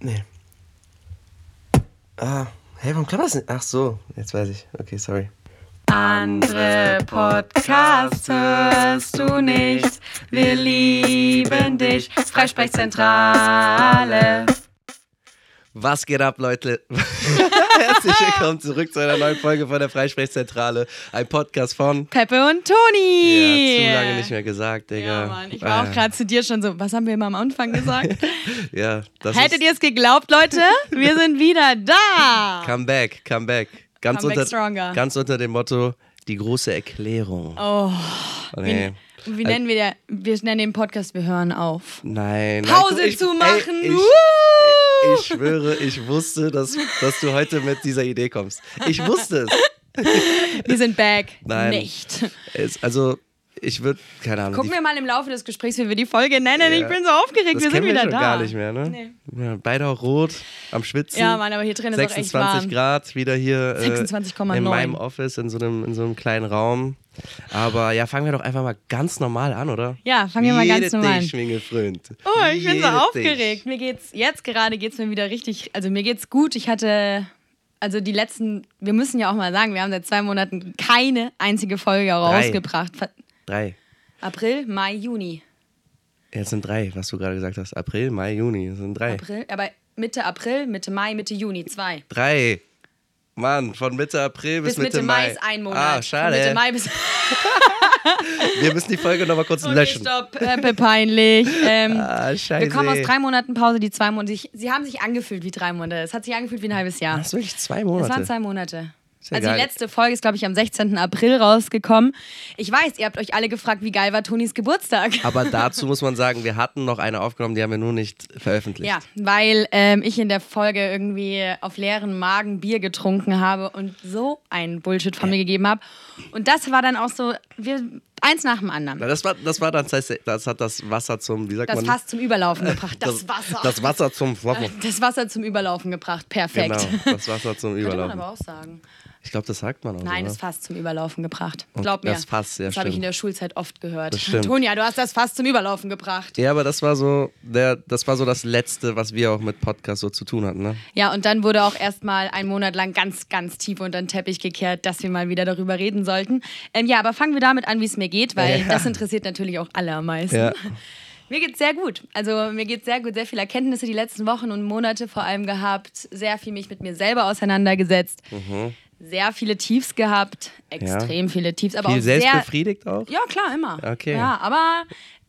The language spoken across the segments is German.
Nee. Ah, hey, warum klappt das nicht? Ach so, jetzt weiß ich. Okay, sorry. Andere Podcasts hörst du nicht. Wir lieben dich. Freisprechzentrale. Was geht ab, Leute? Herzlich willkommen zurück zu einer neuen Folge von der Freisprechzentrale. Ein Podcast von. Peppe und Toni. Ja, zu lange nicht mehr gesagt, Digga. Ja, Mann. Ich war auch gerade zu dir schon so, was haben wir immer am Anfang gesagt? ja, das Hättet ihr es geglaubt, Leute? Wir sind wieder da. Come back, come back. Ganz, Come back unter, stronger. ganz unter dem Motto, die große Erklärung. Oh, nee. Wie nennen wir der? Wir nennen den Podcast, wir hören auf. Nein. Pause ich, zu machen. Ey, ich, Woo! ich schwöre, ich wusste, dass, dass du heute mit dieser Idee kommst. Ich wusste es. Wir sind back. Nein. Nicht. es also, ich würde, keine Ahnung. Gucken wir mal im Laufe des Gesprächs, wie wir die Folge nennen. Ich Ja. bin so aufgeregt. das wir sind wieder wir schon da. gar nicht mehr, ne? Nee. Ja, beide auch rot, am Schwitzen. Ja, Mann, aber hier drin ist auch echt 26 warm. Grad, wieder hier äh, 26,9. in meinem Office, in so, einem, in so einem kleinen Raum. Aber ja, fangen wir doch einfach mal ganz normal an, oder? Ja, fangen wir mal ganz Jede normal an. Schwinge Freund. Oh, ich bin so Jede aufgeregt. Mir geht's jetzt gerade geht's mir wieder richtig, also mir geht's gut. Ich hatte also die letzten, wir müssen ja auch mal sagen, wir haben seit zwei Monaten keine einzige Folge rausgebracht. Ver- Drei. April, Mai, Juni. Ja, es sind drei, was du gerade gesagt hast. April, Mai, Juni. Es sind drei. April, aber Mitte April, Mitte Mai, Mitte Juni, zwei. Drei. Mann, von Mitte April bis, Bis Mitte, Mai ist ein Monat. Ah, Von schade. Mitte Mai bis Wir müssen die Folge nochmal kurz Okay, löschen. stopp, Peppe, peinlich. Ähm, Ah, scheiße. wir kommen aus drei Monaten Pause, die zwei Monate. Sie haben sich angefühlt wie drei Monate. Es hat sich angefühlt wie ein halbes Jahr. Das ist wirklich zwei Es Monate. waren zwei Monate. Ja also die geil. letzte Folge ist, glaube ich, am 16. April rausgekommen. Ich weiß, ihr habt euch alle gefragt, wie geil war Tonis Geburtstag. Aber dazu muss man sagen, wir hatten noch eine aufgenommen, die haben wir nur nicht veröffentlicht. Ja, weil ähm, ich in der Folge irgendwie auf leeren Magen Bier getrunken habe und so einen Bullshit von mir gegeben habe. Und das war dann auch so, wir, eins nach dem anderen. Na, Das war, das war dann, das, heißt, das hat das Wasser zum, wie sagt Das man? Fass zum Überlaufen gebracht. Das, Wasser. Das Wasser zum Das Wasser zum Überlaufen gebracht. Perfekt. Genau, das Wasser zum Könnte man Überlaufen. aber auch sagen. Ich glaube, das sagt man auch. Nein, oder? das Fass zum Überlaufen gebracht. Glaub mir. das Fass, ja, Das habe ich in der Schulzeit oft gehört. Tonja, du hast das Fass zum Überlaufen gebracht. Ja, aber das war so, der, das war so das Letzte, was wir auch mit Podcast so zu tun hatten, ne? Ja, und dann wurde auch erstmal einen Monat lang ganz, ganz tief unter den Teppich gekehrt, dass wir mal wieder darüber reden sollten. Ähm, ja, aber fangen wir damit an, wie es mir geht, weil Ja. das interessiert natürlich auch alle am meisten. Ja. Mir geht's sehr gut. Also mir geht's sehr gut, sehr viele Erkenntnisse die letzten Wochen und Monate vor allem gehabt, sehr viel mich mit mir selber auseinandergesetzt, sehr viele Tiefs gehabt, extrem viele Tiefs, aber Viel auch sehr selbstbefriedigt auch? Ja, klar, immer. Okay. Ja, aber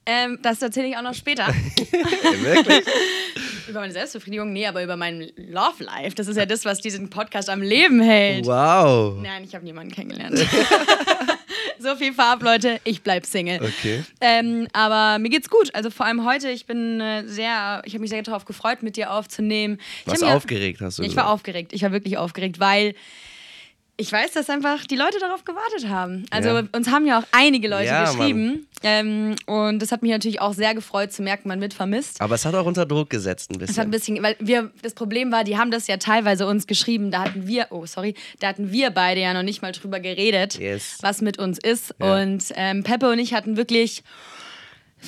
ähm, das erzähle ich auch noch später. Wirklich? über meine Selbstbefriedigung, nee, aber über mein Love Life. Das ist ja das, was diesen Podcast am Leben hält. Wow. Nein, ich habe niemanden kennengelernt. so viel Farb, Leute. Ich bleib Single. Okay. Ähm, aber mir geht's gut. Also vor allem heute. Ich bin äh, sehr, ich habe mich sehr darauf gefreut, mit dir aufzunehmen. Ich Was aufgeregt hast du Ich war gesagt. aufgeregt. Ich war wirklich aufgeregt, weil ich weiß, dass einfach die Leute darauf gewartet haben. Also Ja. uns haben ja auch einige Leute Ja, geschrieben. Ähm, und das hat mich natürlich auch sehr gefreut zu merken, man wird vermisst. Aber es hat auch unter Druck gesetzt ein Es hat ein bisschen. bisschen, weil wir, das Problem war, die haben das ja teilweise uns geschrieben. Da hatten wir, oh sorry, da hatten wir beide ja noch nicht mal drüber geredet, Yes. was mit uns ist. Ja. Und ähm, Peppe und ich hatten wirklich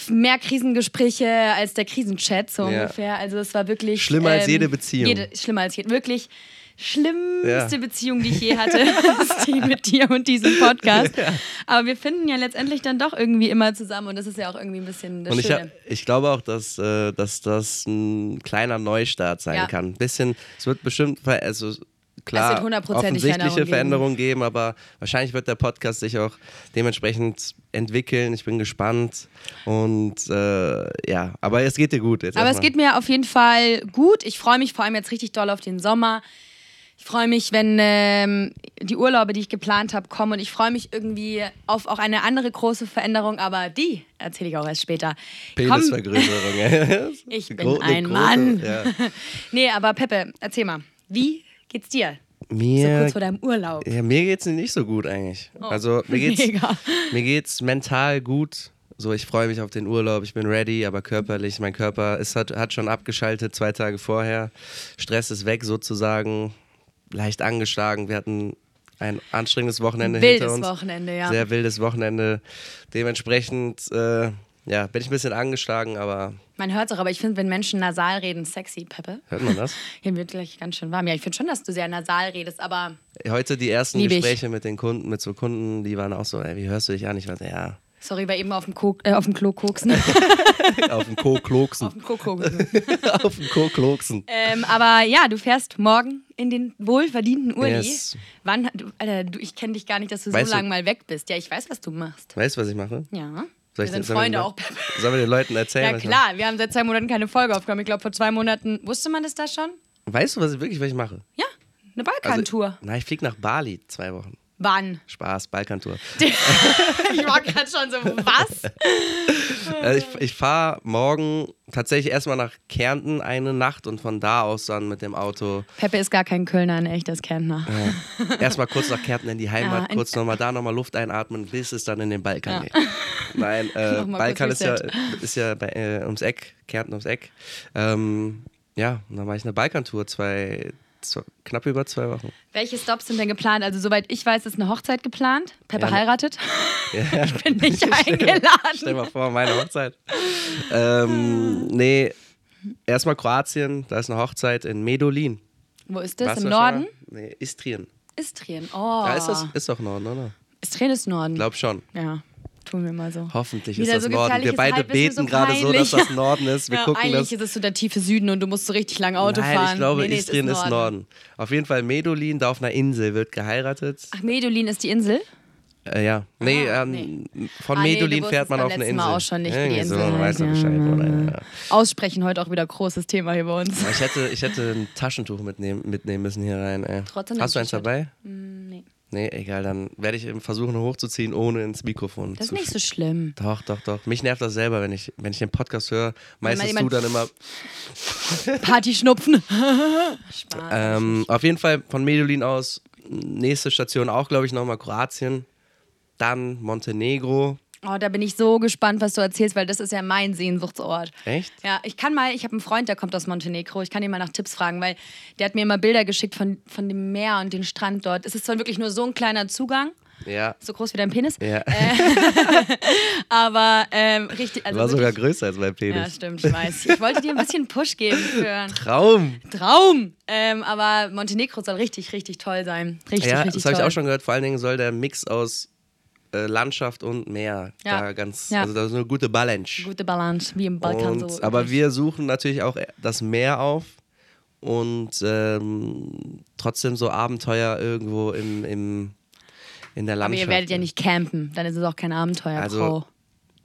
mehr Krisengespräche als der Krisenchat so ungefähr. Also es war wirklich Schlimmer als ähm, jede Beziehung. Jede, schlimmer als jede, wirklich schlimmste Ja. Beziehung, die ich je hatte, ist die mit dir und diesem Podcast. Aber wir finden ja letztendlich dann doch irgendwie immer zusammen und das ist ja auch irgendwie ein bisschen das Und ich, Schöne. hab, ich glaube auch, dass, äh, dass das ein kleiner Neustart sein Ja. kann. Ein bisschen, es wird bestimmt, also klar, Es wird offensichtliche Veränderungen geben, aber wahrscheinlich wird der Podcast sich auch dementsprechend entwickeln. Ich bin gespannt und äh, ja, aber es geht dir gut jetzt. Aber es geht mir auf jeden Fall gut. Ich freue mich vor allem jetzt richtig doll auf den Sommer. Ich freue mich, wenn ähm, die Urlaube, die ich geplant habe, kommen. Und ich freue mich irgendwie auf auch eine andere große Veränderung, aber die erzähle ich auch erst später. Penisvergrößerung. ich bin Gro- ein große- Mann. Ja. nee, aber Peppe, erzähl mal, wie geht's dir? So Mir, kurz vor deinem Urlaub. ja, mir geht's nicht so gut eigentlich. Also mir geht's, Oh, Mega. mir geht's mental gut. So, ich freue mich auf den Urlaub, ich bin ready, aber körperlich, mein Körper ist, hat, hat schon abgeschaltet zwei Tage vorher. Stress ist weg sozusagen, leicht angeschlagen. Wir hatten ein anstrengendes Wochenende Wildes hinter uns. Wochenende, ja. Sehr wildes Wochenende. Dementsprechend, äh, ja, bin ich ein bisschen angeschlagen, aber Man hört es auch, aber ich finde, wenn Menschen nasal reden, sexy, Peppe. hört man das? Hier wird gleich ganz schön warm. Ja, ich finde schon, dass du sehr nasal redest, aber Heute die ersten. Gespräche mit den Kunden, mit so Kunden, die waren auch so, ey, wie hörst du dich an? Ich war so, ja, sorry, war eben auf dem, Ko äh, auf dem Klo koksen. auf dem Co-Kloksen. auf dem Klo koksen. auf dem Co-Kloksen. ähm, aber ja, du fährst morgen in den wohlverdienten Urli. Yes. Wann, du, Alter, du, ich kenne dich gar nicht, dass du Weißt so lange mal weg bist. Ja, ich weiß, was du machst. Weißt du, was ich mache? Ja. Soll Wir ich sind den- sollen wir Freunde den auch. Leuten- Sollen wir den Leuten erzählen? Ja klar, wir haben seit zwei Monaten keine Folge aufgenommen. Ich glaube, vor zwei Monaten, wusste man das da schon? Weißt du, was ich wirklich was ich mache? Ja, eine Balkantour. Na, ich fliege nach Bali zwei Wochen. Wann? Spaß, Balkantour. Ich war gerade schon so, was? Also ich ich fahre morgen tatsächlich erstmal nach Kärnten eine Nacht und von da aus dann mit dem Auto Peppe ist gar kein Kölner, ein echtes Kärntner. erstmal kurz nach Kärnten in die Heimat, Ja, kurz nochmal da nochmal Luft einatmen, bis es dann in den Balkan Ja. geht. Nein, äh, Balkan ist ja, ist ja bei, äh, ums Eck, Kärnten ums Eck. Ähm, ja, und dann mache ich eine Balkantour, zwei, zwei, knapp über zwei Wochen. Welche Stops sind denn geplant? Also, soweit ich weiß, ist eine Hochzeit geplant. Peppe Ja, heiratet. Ja. Ich bin nicht Stell eingeladen. mal vor, meine Hochzeit. ähm, nee, erstmal Kroatien, da ist eine Hochzeit in Medolin. Wo ist das? Warst Im Norden? mal? Nee, Istrien. Istrien. Oh. Ja, ist das ist doch Norden, oder? Istrien ist Norden. Glaub schon. Ja, tun wir mal so. Hoffentlich Wieder ist das so Norden. Wir beide ist beten so gerade so, dass das Norden ist. Wir ja, gucken eigentlich das. ist es so der tiefe Süden und du musst so richtig lang Auto Nein, fahren. ich glaube, Nee, nee, es Istrien ist Norden. Auf jeden Fall Medolin, da auf einer Insel wird geheiratet. Ach, Medulin ist die Insel? Äh, ja, nee, Ah, ähm, von Ah, nee, Medolin du fährt man auf eine Insel. Mal auch schon nicht, wie die Irgendwie Insel so, du heißt. Bescheid, Ja. oder? Ja. Aussprechen heute auch wieder großes Thema hier bei uns. Ich hätte, ich hätte ein Taschentuch mitnehmen, mitnehmen müssen hier rein. Ey. Trotzdem Hast du ein eins dabei? Hm, nee. Nee, egal, dann werde ich eben versuchen hochzuziehen, ohne ins Mikrofon Das ist zu nicht so schlimm. Doch, doch, doch. Mich nervt das selber, wenn ich, wenn ich den Podcast höre. Meistens du dann immer. Partyschnupfen. Spaß. Ähm, auf jeden Fall von Medellin aus, nächste Station auch, glaube ich, nochmal Kroatien. Dann Montenegro. Oh, da bin ich so gespannt, was du erzählst, weil das ist ja mein Sehnsuchtsort. Echt? Ja, ich kann mal, ich habe einen Freund, der kommt aus Montenegro. Ich kann ihn mal nach Tipps fragen, weil der hat mir immer Bilder geschickt von, von dem Meer und dem Strand dort. Es ist zwar wirklich nur so ein kleiner Zugang, Ja. so groß wie dein Penis, Ja. aber ähm, richtig. Also War sogar wirklich, größer als mein Ja, Penis. stimmt, ich weiß. Ich wollte dir ein bisschen Push geben für Traum! Traum. Ähm, aber Montenegro soll richtig, richtig toll sein. Richtig, Ja, richtig das habe ich toll. auch schon gehört. Vor allen Dingen soll der Mix aus äh, Landschaft und Meer Ja. da ganz. Ja. Also, das ist eine gute Balance. Gute Balance, wie im Balkan Und, so. aber wir suchen natürlich auch das Meer auf und ähm, trotzdem so Abenteuer irgendwo im, im, in der aber Landschaft. ihr werdet ja nicht campen, dann ist es auch kein Abenteuer, Also.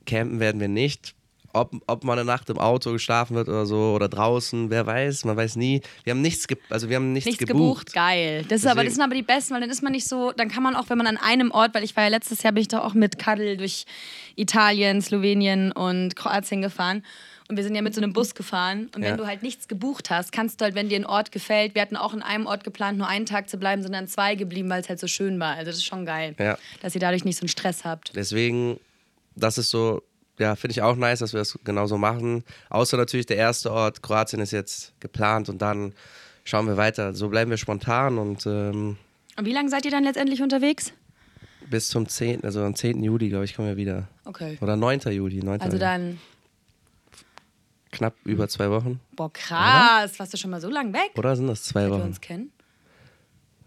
Campen werden wir nicht. Ob, ob mal eine Nacht im Auto geschlafen wird oder so oder draußen, wer weiß, man weiß nie. Wir haben nichts, ge also wir haben nichts, Nichts gebucht. gebucht. geil. Das, ist aber, das sind aber die besten, weil dann ist man nicht so, dann kann man auch, wenn man an einem Ort, weil ich war ja letztes Jahr, bin ich da auch mit Kaddel durch Italien, Slowenien und Kroatien gefahren. Und wir sind ja mit so einem Bus gefahren. Und Ja. wenn du halt nichts gebucht hast, kannst du halt, wenn dir ein Ort gefällt, wir hatten auch in einem Ort geplant, nur einen Tag zu bleiben, sondern zwei geblieben, weil es halt so schön war. Also das ist schon geil, Ja. dass ihr dadurch nicht so einen Stress habt. Deswegen, das ist so, ja, finde ich auch nice, dass wir das genauso machen. Außer natürlich der erste Ort, Kroatien ist jetzt geplant und dann schauen wir weiter. So bleiben wir spontan und ähm, Und wie lange seid ihr dann letztendlich unterwegs? bis zum 10., also am 10. Juli, glaube ich, kommen wir wieder. Okay. Oder 9. Juli, 9. Also dann, Knapp über zwei Wochen. boah, krass, warst du schon mal so lang weg, Oder sind das zwei seit wir Wochen? uns kennen?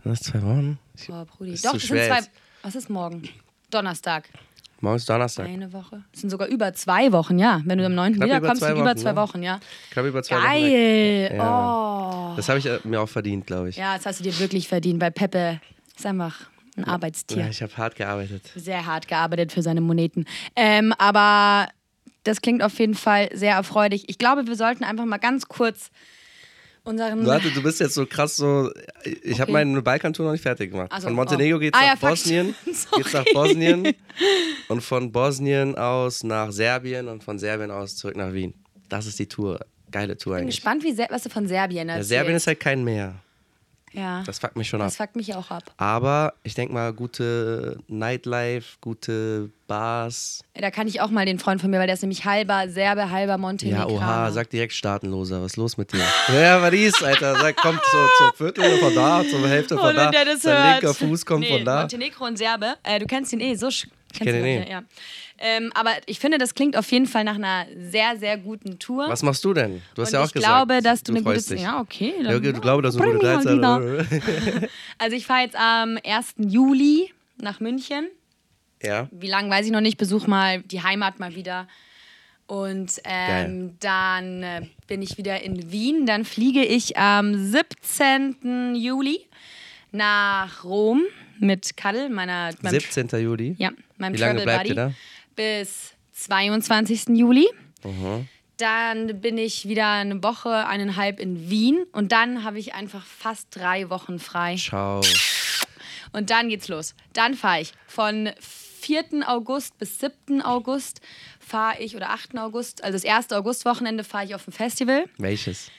Sind das zwei Wochen? Boah, Brudi. Ist Doch, das sind zwei. jetzt. Was ist morgen? Donnerstag. Morgen ist Donnerstag. Eine Woche. Das sind sogar über zwei Wochen, ja. Wenn du am 9. Knapp wiederkommst, sind über Wochen, zwei ja. Wochen, ja. Knapp über zwei Wochen. weg. Geil. Ja. Oh. Das habe ich äh, mir auch verdient, glaube ich. Ja, das hast du dir wirklich verdient, weil Peppe ist einfach ein Arbeitstier. Ja, ich habe hart gearbeitet. Sehr hart gearbeitet für seine Moneten. Ähm, aber das klingt auf jeden Fall sehr erfreulich. Ich glaube, wir sollten einfach mal ganz kurz unseren. Warte, du bist jetzt so krass so. Ich habe Okay. meine Balkantour noch nicht fertig gemacht. Ach so, von Montenegro oh. geht's Ah, nach ja. Bosnien. Geht's nach Bosnien. Und von Bosnien aus nach Serbien und von Serbien aus zurück nach Wien. Das ist die Tour. Geile Tour Ich bin eigentlich. gespannt, wie, was du von Serbien Ja, erzählst. Serbien ist halt kein Meer. Ja. Das fuckt mich schon ab. das fuckt mich auch ab. Aber ich denke mal, gute Nightlife, gute Bars. Da kann ich auch mal den Freund von mir, weil der ist nämlich halber Serbe, halber Ja, Montenegraner. oha, sag direkt Staatenloser. Was ist los mit dir? ja, was ist, Alter? Sag, kommt so zur Viertel von da, zur Hälfte Oh, von da. der das Sein hört. linker Fuß kommt nee, von da. Montenegro und Serbe. Äh, du kennst ihn eh, so Ich kenne ihn du, Ja. Ähm, aber ich finde, das klingt auf jeden Fall nach einer sehr, sehr guten Tour. Was machst du denn? Du hast Und ja auch ich gesagt. glaube, dass du, eine gute dich. Ja, okay. Ja, dann- okay, du glaubst, dass du eine gute Zeit wieder. Also ich fahre jetzt am 1. Juli nach München. Ja. Wie lange weiß ich noch nicht. Besuch mal die Heimat mal wieder. Und ähm, dann äh, bin ich wieder in Wien. Dann fliege ich am 17. Juli nach Rom mit Kadel, meiner meinem 17. Juli. ja, meinem Wie lange Travel bleibt Buddy, ihr da? bis 22. Juli. Dann bin ich wieder eine Woche, eineinhalb in Wien und dann habe ich einfach fast drei Wochen frei. Ciao. Und dann geht's los. Dann fahre ich von 4. August bis 7. August fahre ich, oder 8. August, also das erste Augustwochenende fahre ich auf ein Festival. Welches?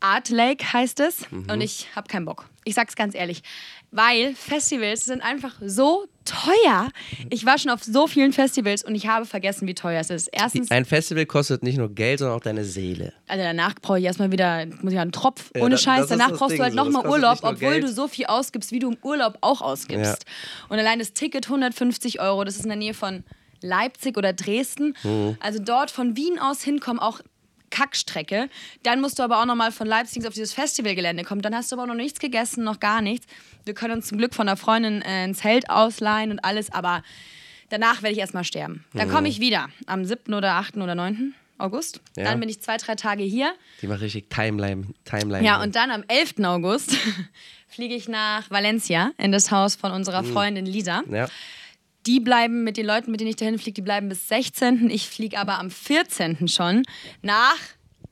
Art Lake heißt es. Mhm. Und ich habe keinen Bock. Ich sag's ganz ehrlich. Weil Festivals sind einfach so teuer. Ich war schon auf so vielen Festivals und ich habe vergessen, wie teuer es ist. Erstens, Ein Festival kostet nicht nur Geld, sondern auch deine Seele. also danach brauche ich erstmal wieder, muss ich einen Tropf, Ja, ohne Scheiß. Danach brauchst Ding du halt nochmal Urlaub, obwohl Geld. du so viel ausgibst, wie du im Urlaub auch ausgibst. Und allein das Ticket 150 Euro, das ist in der Nähe von Leipzig oder Dresden. Mhm. Also dort von Wien aus hinkommen, auch Kackstrecke. Dann musst du aber auch nochmal von Leipzig auf dieses Festivalgelände kommen. Dann hast du aber noch nichts gegessen, noch gar nichts. Wir können uns zum Glück von einer Freundin äh, ein Zelt ausleihen und alles, aber danach werde ich erstmal sterben. Dann komme ich wieder am 7. oder 8. oder 9. August. Ja. Dann bin ich zwei, drei Tage hier. Die macht richtig Timeline. Timeline Ja, und dann am 11. August fliege ich nach Valencia in das Haus von unserer Freundin Lisa. Ja. Die bleiben mit den Leuten, mit denen ich dahin fliege, die bleiben bis 16. Ich fliege aber am 14. schon nach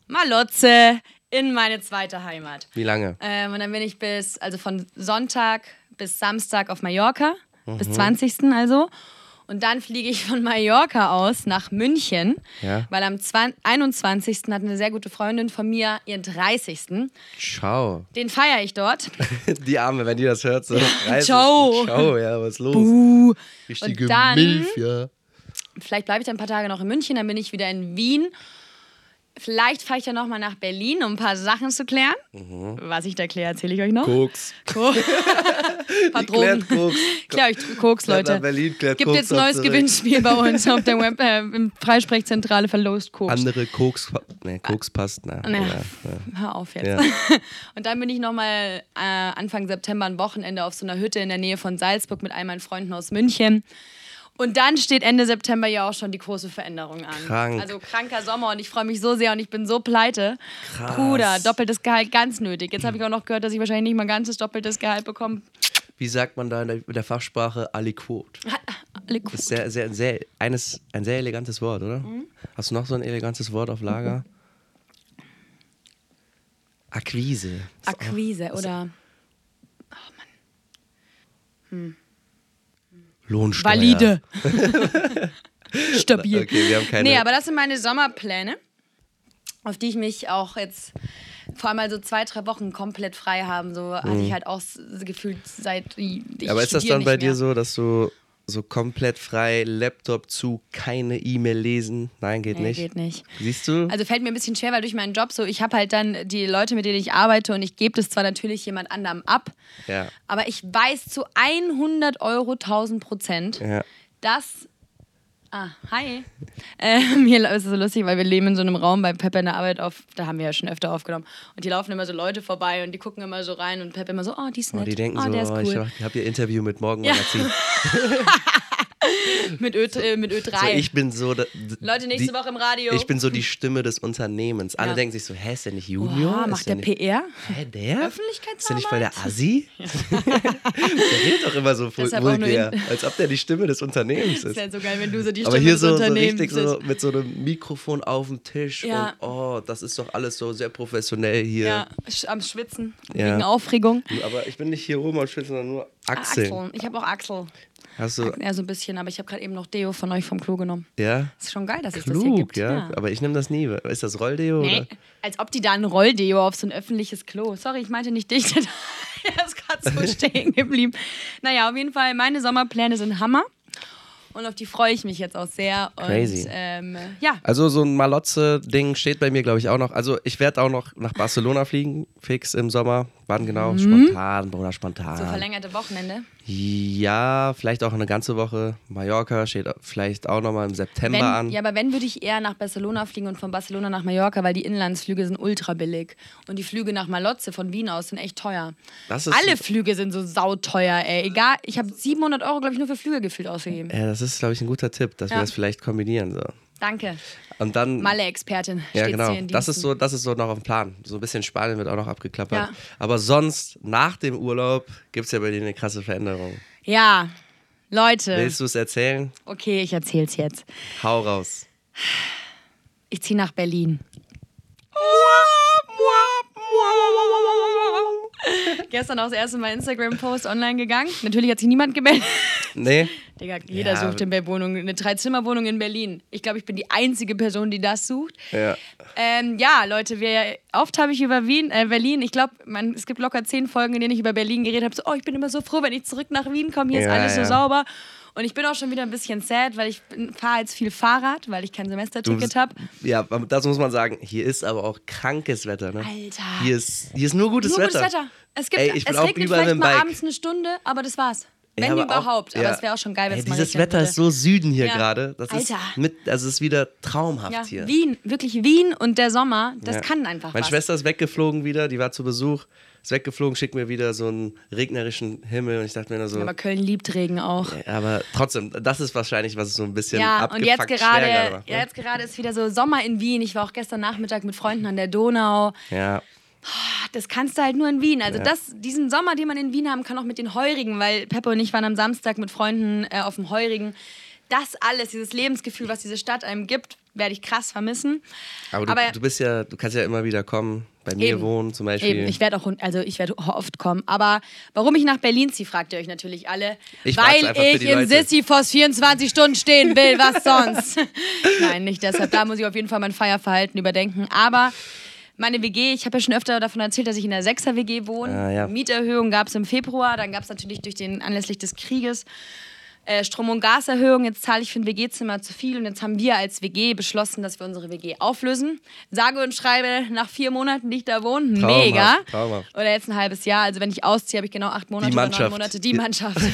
Malotze in meine zweite Heimat. Wie lange? Ähm, und dann bin ich bis, also von Sonntag bis Samstag auf Mallorca, bis 20. also. Und dann fliege ich von Mallorca aus nach München, Ja. weil am 20, 21. hat eine sehr gute Freundin von mir ihren 30. Ciao. Den feiere ich dort. Die Arme, wenn die das hört, so. es. Ciao. Ciao, ja, was ist los? Uh. Richtige Und dann- Milf, ja. Vielleicht bleibe ich dann ein paar Tage noch in München, dann bin ich wieder in Wien. Vielleicht fahre ich dann nochmal nach Berlin, um ein paar Sachen zu klären. Was ich da kläre, erzähle ich euch noch. Koks. Ko- ein paar Die klärt Drogen. Koks. Klär euch Koks, Klärt Leute. nach Berlin, klärt Gibt Koks jetzt ein neues. Gewinnspiel bei uns auf der Web, äh, im Freisprechzentrale verlost Koks. Andere Koks. Ne, Koks passt. Na, Ja. ja, ja. Hör auf jetzt. Ja. Und dann bin ich nochmal äh, Anfang September ein Wochenende auf so einer Hütte in der Nähe von Salzburg mit all meinen Freunden aus München. Und dann steht Ende September ja auch schon die große Veränderung an. Krank. Also kranker Sommer und ich freue mich so sehr und ich bin so pleite. Krass. Bruder, doppeltes Gehalt ganz nötig. Jetzt habe ich auch noch gehört, dass ich wahrscheinlich nicht mal ganzes doppeltes Gehalt bekomme. Wie sagt man da in der, in der Fachsprache aliquot? Cool. Das ist sehr, sehr, sehr, eines, ein sehr elegantes Wort, oder? Mhm. Hast du noch so ein elegantes Wort auf Lager? Akquise. Ist auch- Akquise oder Lohnsteuer. valide. Stabil. Okay, wir haben keine. Nee, aber das sind meine Sommerpläne, auf die ich mich auch jetzt vor allem mal so zwei, drei Wochen komplett frei haben. So hatte ich halt auch gefühlt seit. Ich Mhm. aber ist das dann bei nicht dir mehr. so, dass du so komplett frei, Laptop zu, keine E-Mail lesen? Nein, geht Nee, nicht. geht nicht. Siehst du? Also fällt mir ein bisschen schwer, weil durch meinen Job so, ich habe halt dann die Leute, mit denen ich arbeite und ich gebe das zwar natürlich jemand anderem ab, ja. aber ich weiß zu 100 Euro 1000 Prozent, ja. dass. Ah, hi. Ähm, hier ist es so lustig, weil wir leben in so einem Raum bei Peppe in der Arbeit auf, da haben wir ja schon öfter aufgenommen. Und die laufen immer so Leute vorbei und die gucken immer so rein und Peppe immer so, oh, die ist Oh, nett. die denken oh, so, der oh, cool. ich hab- ich habe ihr Interview mit Morgenmagazin. mit, Ö, äh, mit Ö3. So, ich bin so. da- Leute, nächste die, Woche im Radio. Ich bin so die Stimme des Unternehmens. Alle Ja. denken sich so, hä, ist der nicht Junior? oh, Ist macht der nicht, PR? Hä, der? Öffentlichkeitsarbeit? Ist der nicht voll der Assi? der redet doch immer so vulgär, als ob der die Stimme des Unternehmens Das ist. ist ja so geil, wenn du so die Aber Stimme hier des so, so richtig so mit so einem Mikrofon auf dem Tisch Ja. und oh, das ist doch alles so sehr professionell hier. Ja, am Schwitzen, Ja. wegen Aufregung. Aber ich bin nicht hier oben am Schwitzen, sondern nur Achseln. Achseln. Ich habe auch Achsel. Hast du, Ja, so ein bisschen, aber ich habe gerade eben noch Deo von euch vom Klo genommen. ja? Ist schon geil, dass es das hier Klug, gibt. ja. Aber ich nehme das nie. Ist das Rolldeo? Nee, Oder? als ob die da ein Rolldeo auf so ein öffentliches Klo. Sorry, ich meinte nicht dich. Er ist gerade so stehen geblieben. Naja, auf jeden Fall, meine Sommerpläne sind Hammer. Und auf die freue ich mich jetzt auch sehr. Und, Crazy. Ähm, ja, Also so ein Malotze-Ding steht bei mir, glaube ich, auch noch. Also ich werde auch noch nach Barcelona fliegen, fix im Sommer, Wann genau? Spontan, Bruder, spontan. So verlängerte Wochenende. Ja, vielleicht auch eine ganze Woche. Mallorca steht vielleicht auch nochmal im September Wenn, an. ja, aber wenn würde ich eher nach Barcelona fliegen und von Barcelona nach Mallorca, weil die Inlandsflüge sind ultra billig. Und die Flüge nach Malotze von Wien aus sind echt teuer. Alle Flüge sind so sauteuer, ey. Egal, ich habe 700 Euro, glaube ich, nur für Flüge gefühlt ausgegeben. Ja, das ist, glaube ich, ein guter Tipp, dass wir Ja. das vielleicht kombinieren. So. Danke. Und dann. Malle-Expertin. ja, genau. Das ist, so, das ist so noch auf dem Plan. So ein bisschen Spanien wird auch noch abgeklappert. Ja. Aber sonst, nach dem Urlaub, gibt es ja bei dir eine krasse Veränderung. Ja, Leute. Willst du es erzählen? Okay, ich erzähl's jetzt. Hau raus. Ich ziehe nach Berlin. Gestern auch das erste Mal Instagram-Post online gegangen. Natürlich hat sich niemand gemeldet. Nee? Digga, jeder Ja. sucht eine Wohnung, eine Dreizimmerwohnung in Berlin. Ich glaube, ich bin die einzige Person, die das sucht. Ja. Ähm, ja, Leute, wir, oft habe ich über Wien, äh, Berlin, ich glaube, es gibt locker zehn Folgen, in denen ich über Berlin geredet habe. So, oh, ich bin immer so froh, wenn ich zurück nach Wien komme. Hier ist Ja, alles so sauber. Und ich bin auch schon wieder ein bisschen sad, weil ich fahre jetzt viel Fahrrad, weil ich kein Semesterticket habe. Ja, aber das muss man sagen. Hier ist aber auch krankes Wetter, ne? Alter. Hier ist, hier ist nur gutes Nur Wetter. gutes Wetter. Es, gibt, Ey, ich bin es auch regnet vielleicht mal Bike. abends eine Stunde, aber das war's. Ja, Wenn aber überhaupt. auch- aber ja. es wäre auch schon geil, wenn es mal Dieses Wetter würde. ist so Süden hier Ja. gerade. Das ist Alter. mit, also es ist wieder traumhaft Ja, hier. Wien, wirklich Wien und der Sommer, das Ja. kann einfach Meine was. Schwester ist weggeflogen wieder, die war zu Besuch, ist weggeflogen, schickt mir wieder so einen regnerischen Himmel und ich dachte mir nur so, aber Köln liebt Regen auch. ja, aber trotzdem, das ist wahrscheinlich, was es so ein bisschen Ja, und jetzt schwer gerade, macht, ja, ne? jetzt gerade ist wieder so Sommer in Wien. Ich war auch gestern Nachmittag mit Freunden an der Donau. ja, Das kannst du halt nur in Wien. Also das, diesen Sommer, den man in Wien haben kann, auch mit den Heurigen, weil Peppo und ich waren am Samstag mit Freunden äh, auf dem Heurigen. Das alles, dieses Lebensgefühl, was diese Stadt einem gibt, werde ich krass vermissen. aber, du, Aber- du bist ja, du kannst ja immer wieder kommen, bei mir Eben. wohnen zum Beispiel. Eben, ich werde auch, also ich werde oft kommen. Aber warum ich nach Berlin ziehe, fragt ihr euch natürlich alle. Ich Weil ich Leute. Sisyphos 24 Stunden stehen will, was sonst? Nein, nicht deshalb. Da muss ich auf jeden Fall mein Feierverhalten überdenken. Aber meine WG, ich habe ja schon öfter davon erzählt, dass ich in der 6er WG wohne. Ah, ja. Mieterhöhung gab es im Februar, dann gab es natürlich durch den anlässlich des Krieges äh, Strom- und Gaserhöhung. Jetzt zahle ich für ein WG-Zimmer zu viel und jetzt haben wir als WG beschlossen, dass wir unsere WG auflösen. Sage und schreibe nach vier Monaten, die ich da wohne, Traumhaft, mega. traumhaft. Oder jetzt ein halbes Jahr. Also wenn ich ausziehe, habe ich genau acht Monate Die oder neun Mannschaft. Monate. Die Mannschaft.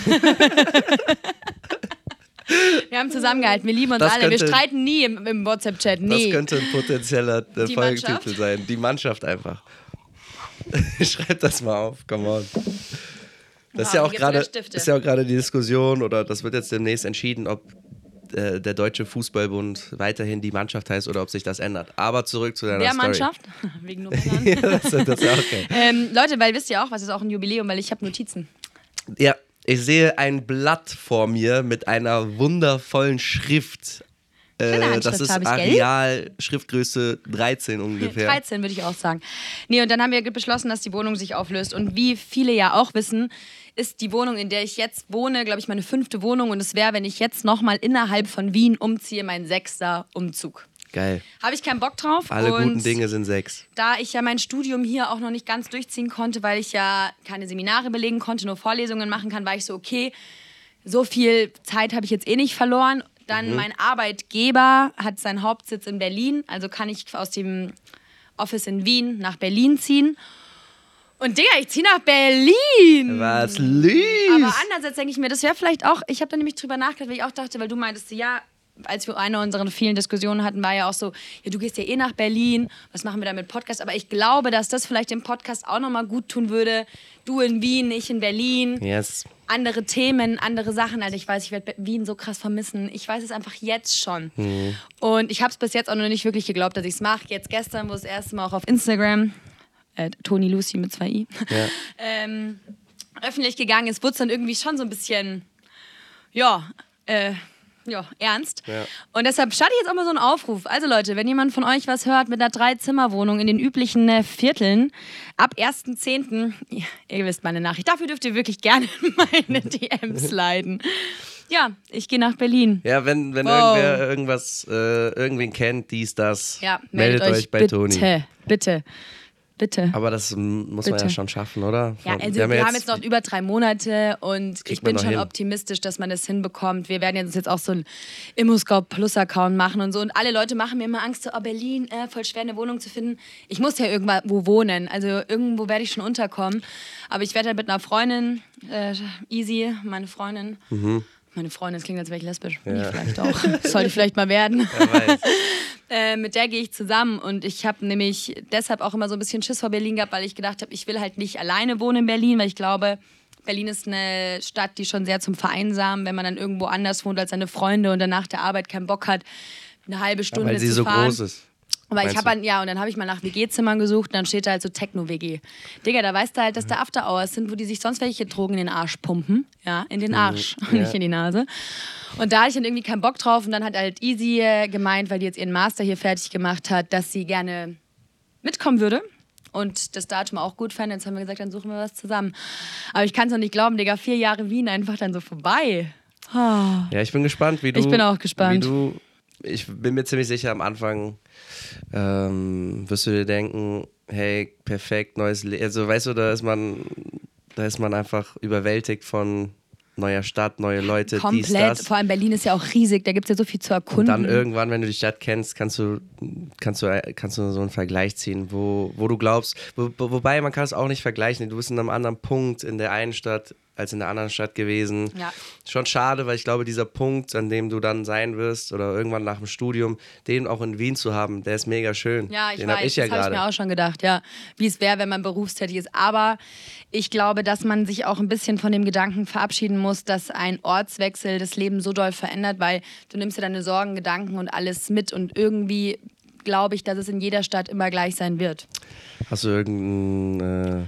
wir haben zusammengehalten. Wir lieben uns Das alle. Wir könnte- streiten nie im, im WhatsApp-Chat. Das Nie. könnte ein potenzieller äh, Mannschaft? sein. Die Mannschaft einfach. Schreib das mal auf, come on. Das ist ja auch gerade ist ja auch gerade die Diskussion oder das wird jetzt demnächst entschieden, ob äh, der Deutsche Fußballbund weiterhin die Mannschaft heißt oder ob sich das ändert. Aber zurück zu deiner Der Story. Mannschaft. Wegen nur Männern. ja, das, das ist geil. ähm, Leute, weil wisst ihr auch, was ist auch ein Jubiläum, weil ich habe Notizen. Ja, ich sehe ein Blatt vor mir mit einer wundervollen Schrift. Äh, das ist? Areal, Schriftgröße 13 ungefähr. 13 würde ich auch sagen. Nee, und dann haben wir beschlossen, dass die Wohnung sich auflöst. Und wie viele ja auch wissen, ist die Wohnung, in der ich jetzt wohne, glaube ich, meine fünfte Wohnung. Und es wäre, wenn ich jetzt nochmal innerhalb von Wien umziehe, mein sechster Umzug. Geil. Habe ich keinen Bock drauf. Alle und guten Dinge sind sechs. Da ich ja mein Studium hier auch noch nicht ganz durchziehen konnte, weil ich ja keine Seminare belegen konnte, nur Vorlesungen machen kann, war ich so, okay, so viel Zeit habe ich jetzt eh nicht verloren. Dann mein Arbeitgeber hat seinen Hauptsitz in Berlin, also kann ich aus dem Office in Wien nach Berlin ziehen. Und Digga, ich ziehe nach Berlin. Was lieb. Aber andererseits denke ich mir, das wäre vielleicht auch, ich habe da nämlich drüber nachgedacht, weil ich auch dachte, weil du meintest, ja, als wir eine unserer vielen Diskussionen hatten, war ja auch so, ja, du gehst ja eh nach Berlin, was machen wir da mit Podcast? Aber ich glaube, dass das vielleicht dem Podcast auch nochmal gut tun würde. Du in Wien, ich in Berlin. Yes. Andere Themen, andere Sachen. Also ich weiß, ich werde Wien so krass vermissen. Ich weiß es einfach jetzt schon. Und ich habe es bis jetzt auch noch nicht wirklich geglaubt, dass ich es mache. Jetzt gestern, wo es das erste Mal auch auf Instagram, äh, Toni Lucy mit zwei i, Ja. ähm, öffentlich gegangen ist, wurde es dann irgendwie schon so ein bisschen, ja, äh, ja, ernst. Ja. Und deshalb starte ich jetzt auch mal so einen Aufruf. Also Leute, wenn jemand von euch was hört mit einer Drei-Zimmer-Wohnung in den üblichen äh, Vierteln, ab 1.10., ja, ihr wisst meine Nachricht, dafür dürft ihr wirklich gerne in meine DMs leiden. Ja, ich gehe nach Berlin. Ja, wenn, wenn Wow. irgendwer irgendwas, äh, irgendwen kennt, dies, das, Ja, meldet, euch bei bitte, Toni. bitte. Bitte. Aber das muss man Bitte. ja schon schaffen, oder? Ja, also wir, haben jetzt noch über drei Monate und ich man bin schon hin. optimistisch, dass man das hinbekommt. Wir werden jetzt, jetzt auch so einen ImmoScout Plus Account machen und so. Und alle Leute machen mir immer Angst, so, oh Berlin, äh, voll schwer eine Wohnung zu finden. Ich muss ja irgendwo wohnen, also irgendwo werde ich schon unterkommen. Aber ich werde halt mit einer Freundin, äh, Easy, meine Freundin, meine Freundin, das klingt, als wäre ich lesbisch. Ja. ich vielleicht auch. Sollte ich vielleicht mal werden. Äh, mit der gehe ich zusammen und ich habe nämlich deshalb auch immer so ein bisschen Schiss vor Berlin gehabt, weil ich gedacht habe, ich will halt nicht alleine wohnen in Berlin, weil ich glaube, Berlin ist eine Stadt, die schon sehr zum Vereinsamen, wenn man dann irgendwo anders wohnt als seine Freunde und dann nach der Arbeit keinen Bock hat, eine halbe Stunde Weil sie zu so fahren. groß ist. Aber ich habe ja, und dann habe ich mal nach WG-Zimmern gesucht und dann steht da halt so Techno-WG. Digga, da weißt du halt, dass da After-Hours sind, wo die sich sonst welche Drogen in den Arsch pumpen. Ja, in den Arsch, ja. nicht in die Nase. Und da hatte ich dann irgendwie keinen Bock drauf und dann hat halt Easy äh, gemeint, weil die jetzt ihren Master hier fertig gemacht hat, dass sie gerne mitkommen würde. Und das Datum auch gut fand. Jetzt haben wir gesagt, dann suchen wir was zusammen. Aber ich kann es noch nicht glauben, Digga, vier Jahre Wien einfach dann so vorbei. Ah. Ja, ich bin gespannt, wie du. Ich bin auch gespannt. Wie du, ich bin mir ziemlich sicher, am Anfang ähm, wirst du dir denken, hey, perfekt, neues Leben. Also weißt du, da ist man, da ist man einfach überwältigt von neuer Stadt, neue Leute, dies, Komplett. das. Vor allem Berlin ist ja auch riesig, da gibt es ja so viel zu Und erkunden. dann irgendwann, wenn du die Stadt kennst, kannst du, kannst du, kannst du so einen Vergleich ziehen, wo, wo du glaubst, wo- wobei man kann es auch nicht vergleichen. Du bist in einem anderen Punkt in der einen Stadt als in der anderen Stadt gewesen. Ja. Schon schade, weil ich glaube, dieser Punkt, an dem du dann sein wirst oder irgendwann nach dem Studium, den auch in Wien zu haben, der ist mega schön. Ja, ich den hab weiß, ich ja das habe ich mir auch schon gedacht, ja. Wie es wäre, wenn man berufstätig ist. Aber ich glaube, dass man sich auch ein bisschen von dem Gedanken verabschieden muss, dass ein Ortswechsel das Leben so doll verändert, weil du nimmst ja deine Sorgen, Gedanken und alles mit und irgendwie glaube ich, dass es in jeder Stadt immer gleich sein wird. Hast du irgendeinen äh,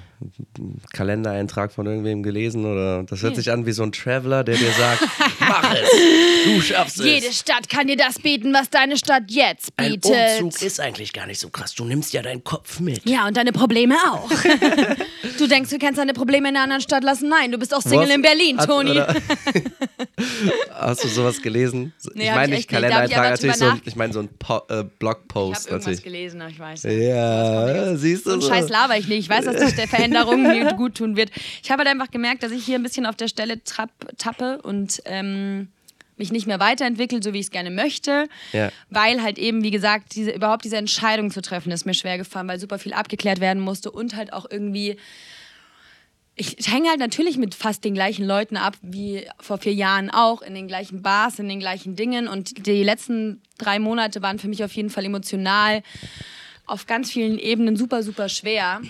Kalendereintrag von irgendwem gelesen? Oder das hört sich an wie so ein Traveler, der dir sagt, mach es, du schaffst es. Jede Stadt kann dir das bieten, was deine Stadt jetzt Ein bietet. Umzug ist eigentlich gar nicht so krass. Du nimmst ja deinen Kopf mit. Ja, und deine Probleme auch. du denkst, du kannst deine Probleme in einer anderen Stadt lassen? Nein, du bist auch Single Was? in Berlin, Toni. Hast du sowas gelesen? Nee, ich meine ich nicht nicht. Ich Kalendereintrag, natürlich so, ein- ich meine so ein po äh, Ich habe Blogpost irgendwas natürlich. gelesen, aber ich weiß. Ja, siehst du So einen so. Scheiß laber ich nicht. Ich weiß, dass das der Veränderung mir gut tun wird. Ich habe halt einfach gemerkt, dass ich hier ein bisschen auf der Stelle trapp, tappe und ähm, mich nicht mehr weiterentwickelt, so wie ich es gerne möchte. Ja. Weil halt eben, wie gesagt, diese, überhaupt diese Entscheidung zu treffen, ist mir schwer gefallen, weil super viel abgeklärt werden musste und halt auch irgendwie. Ich, ich hänge halt natürlich mit fast den gleichen Leuten ab wie vor vier Jahren auch, in den gleichen Bars, in den gleichen Dingen. Und die letzten drei Monate waren für mich auf jeden Fall emotional auf ganz vielen Ebenen super, super schwer.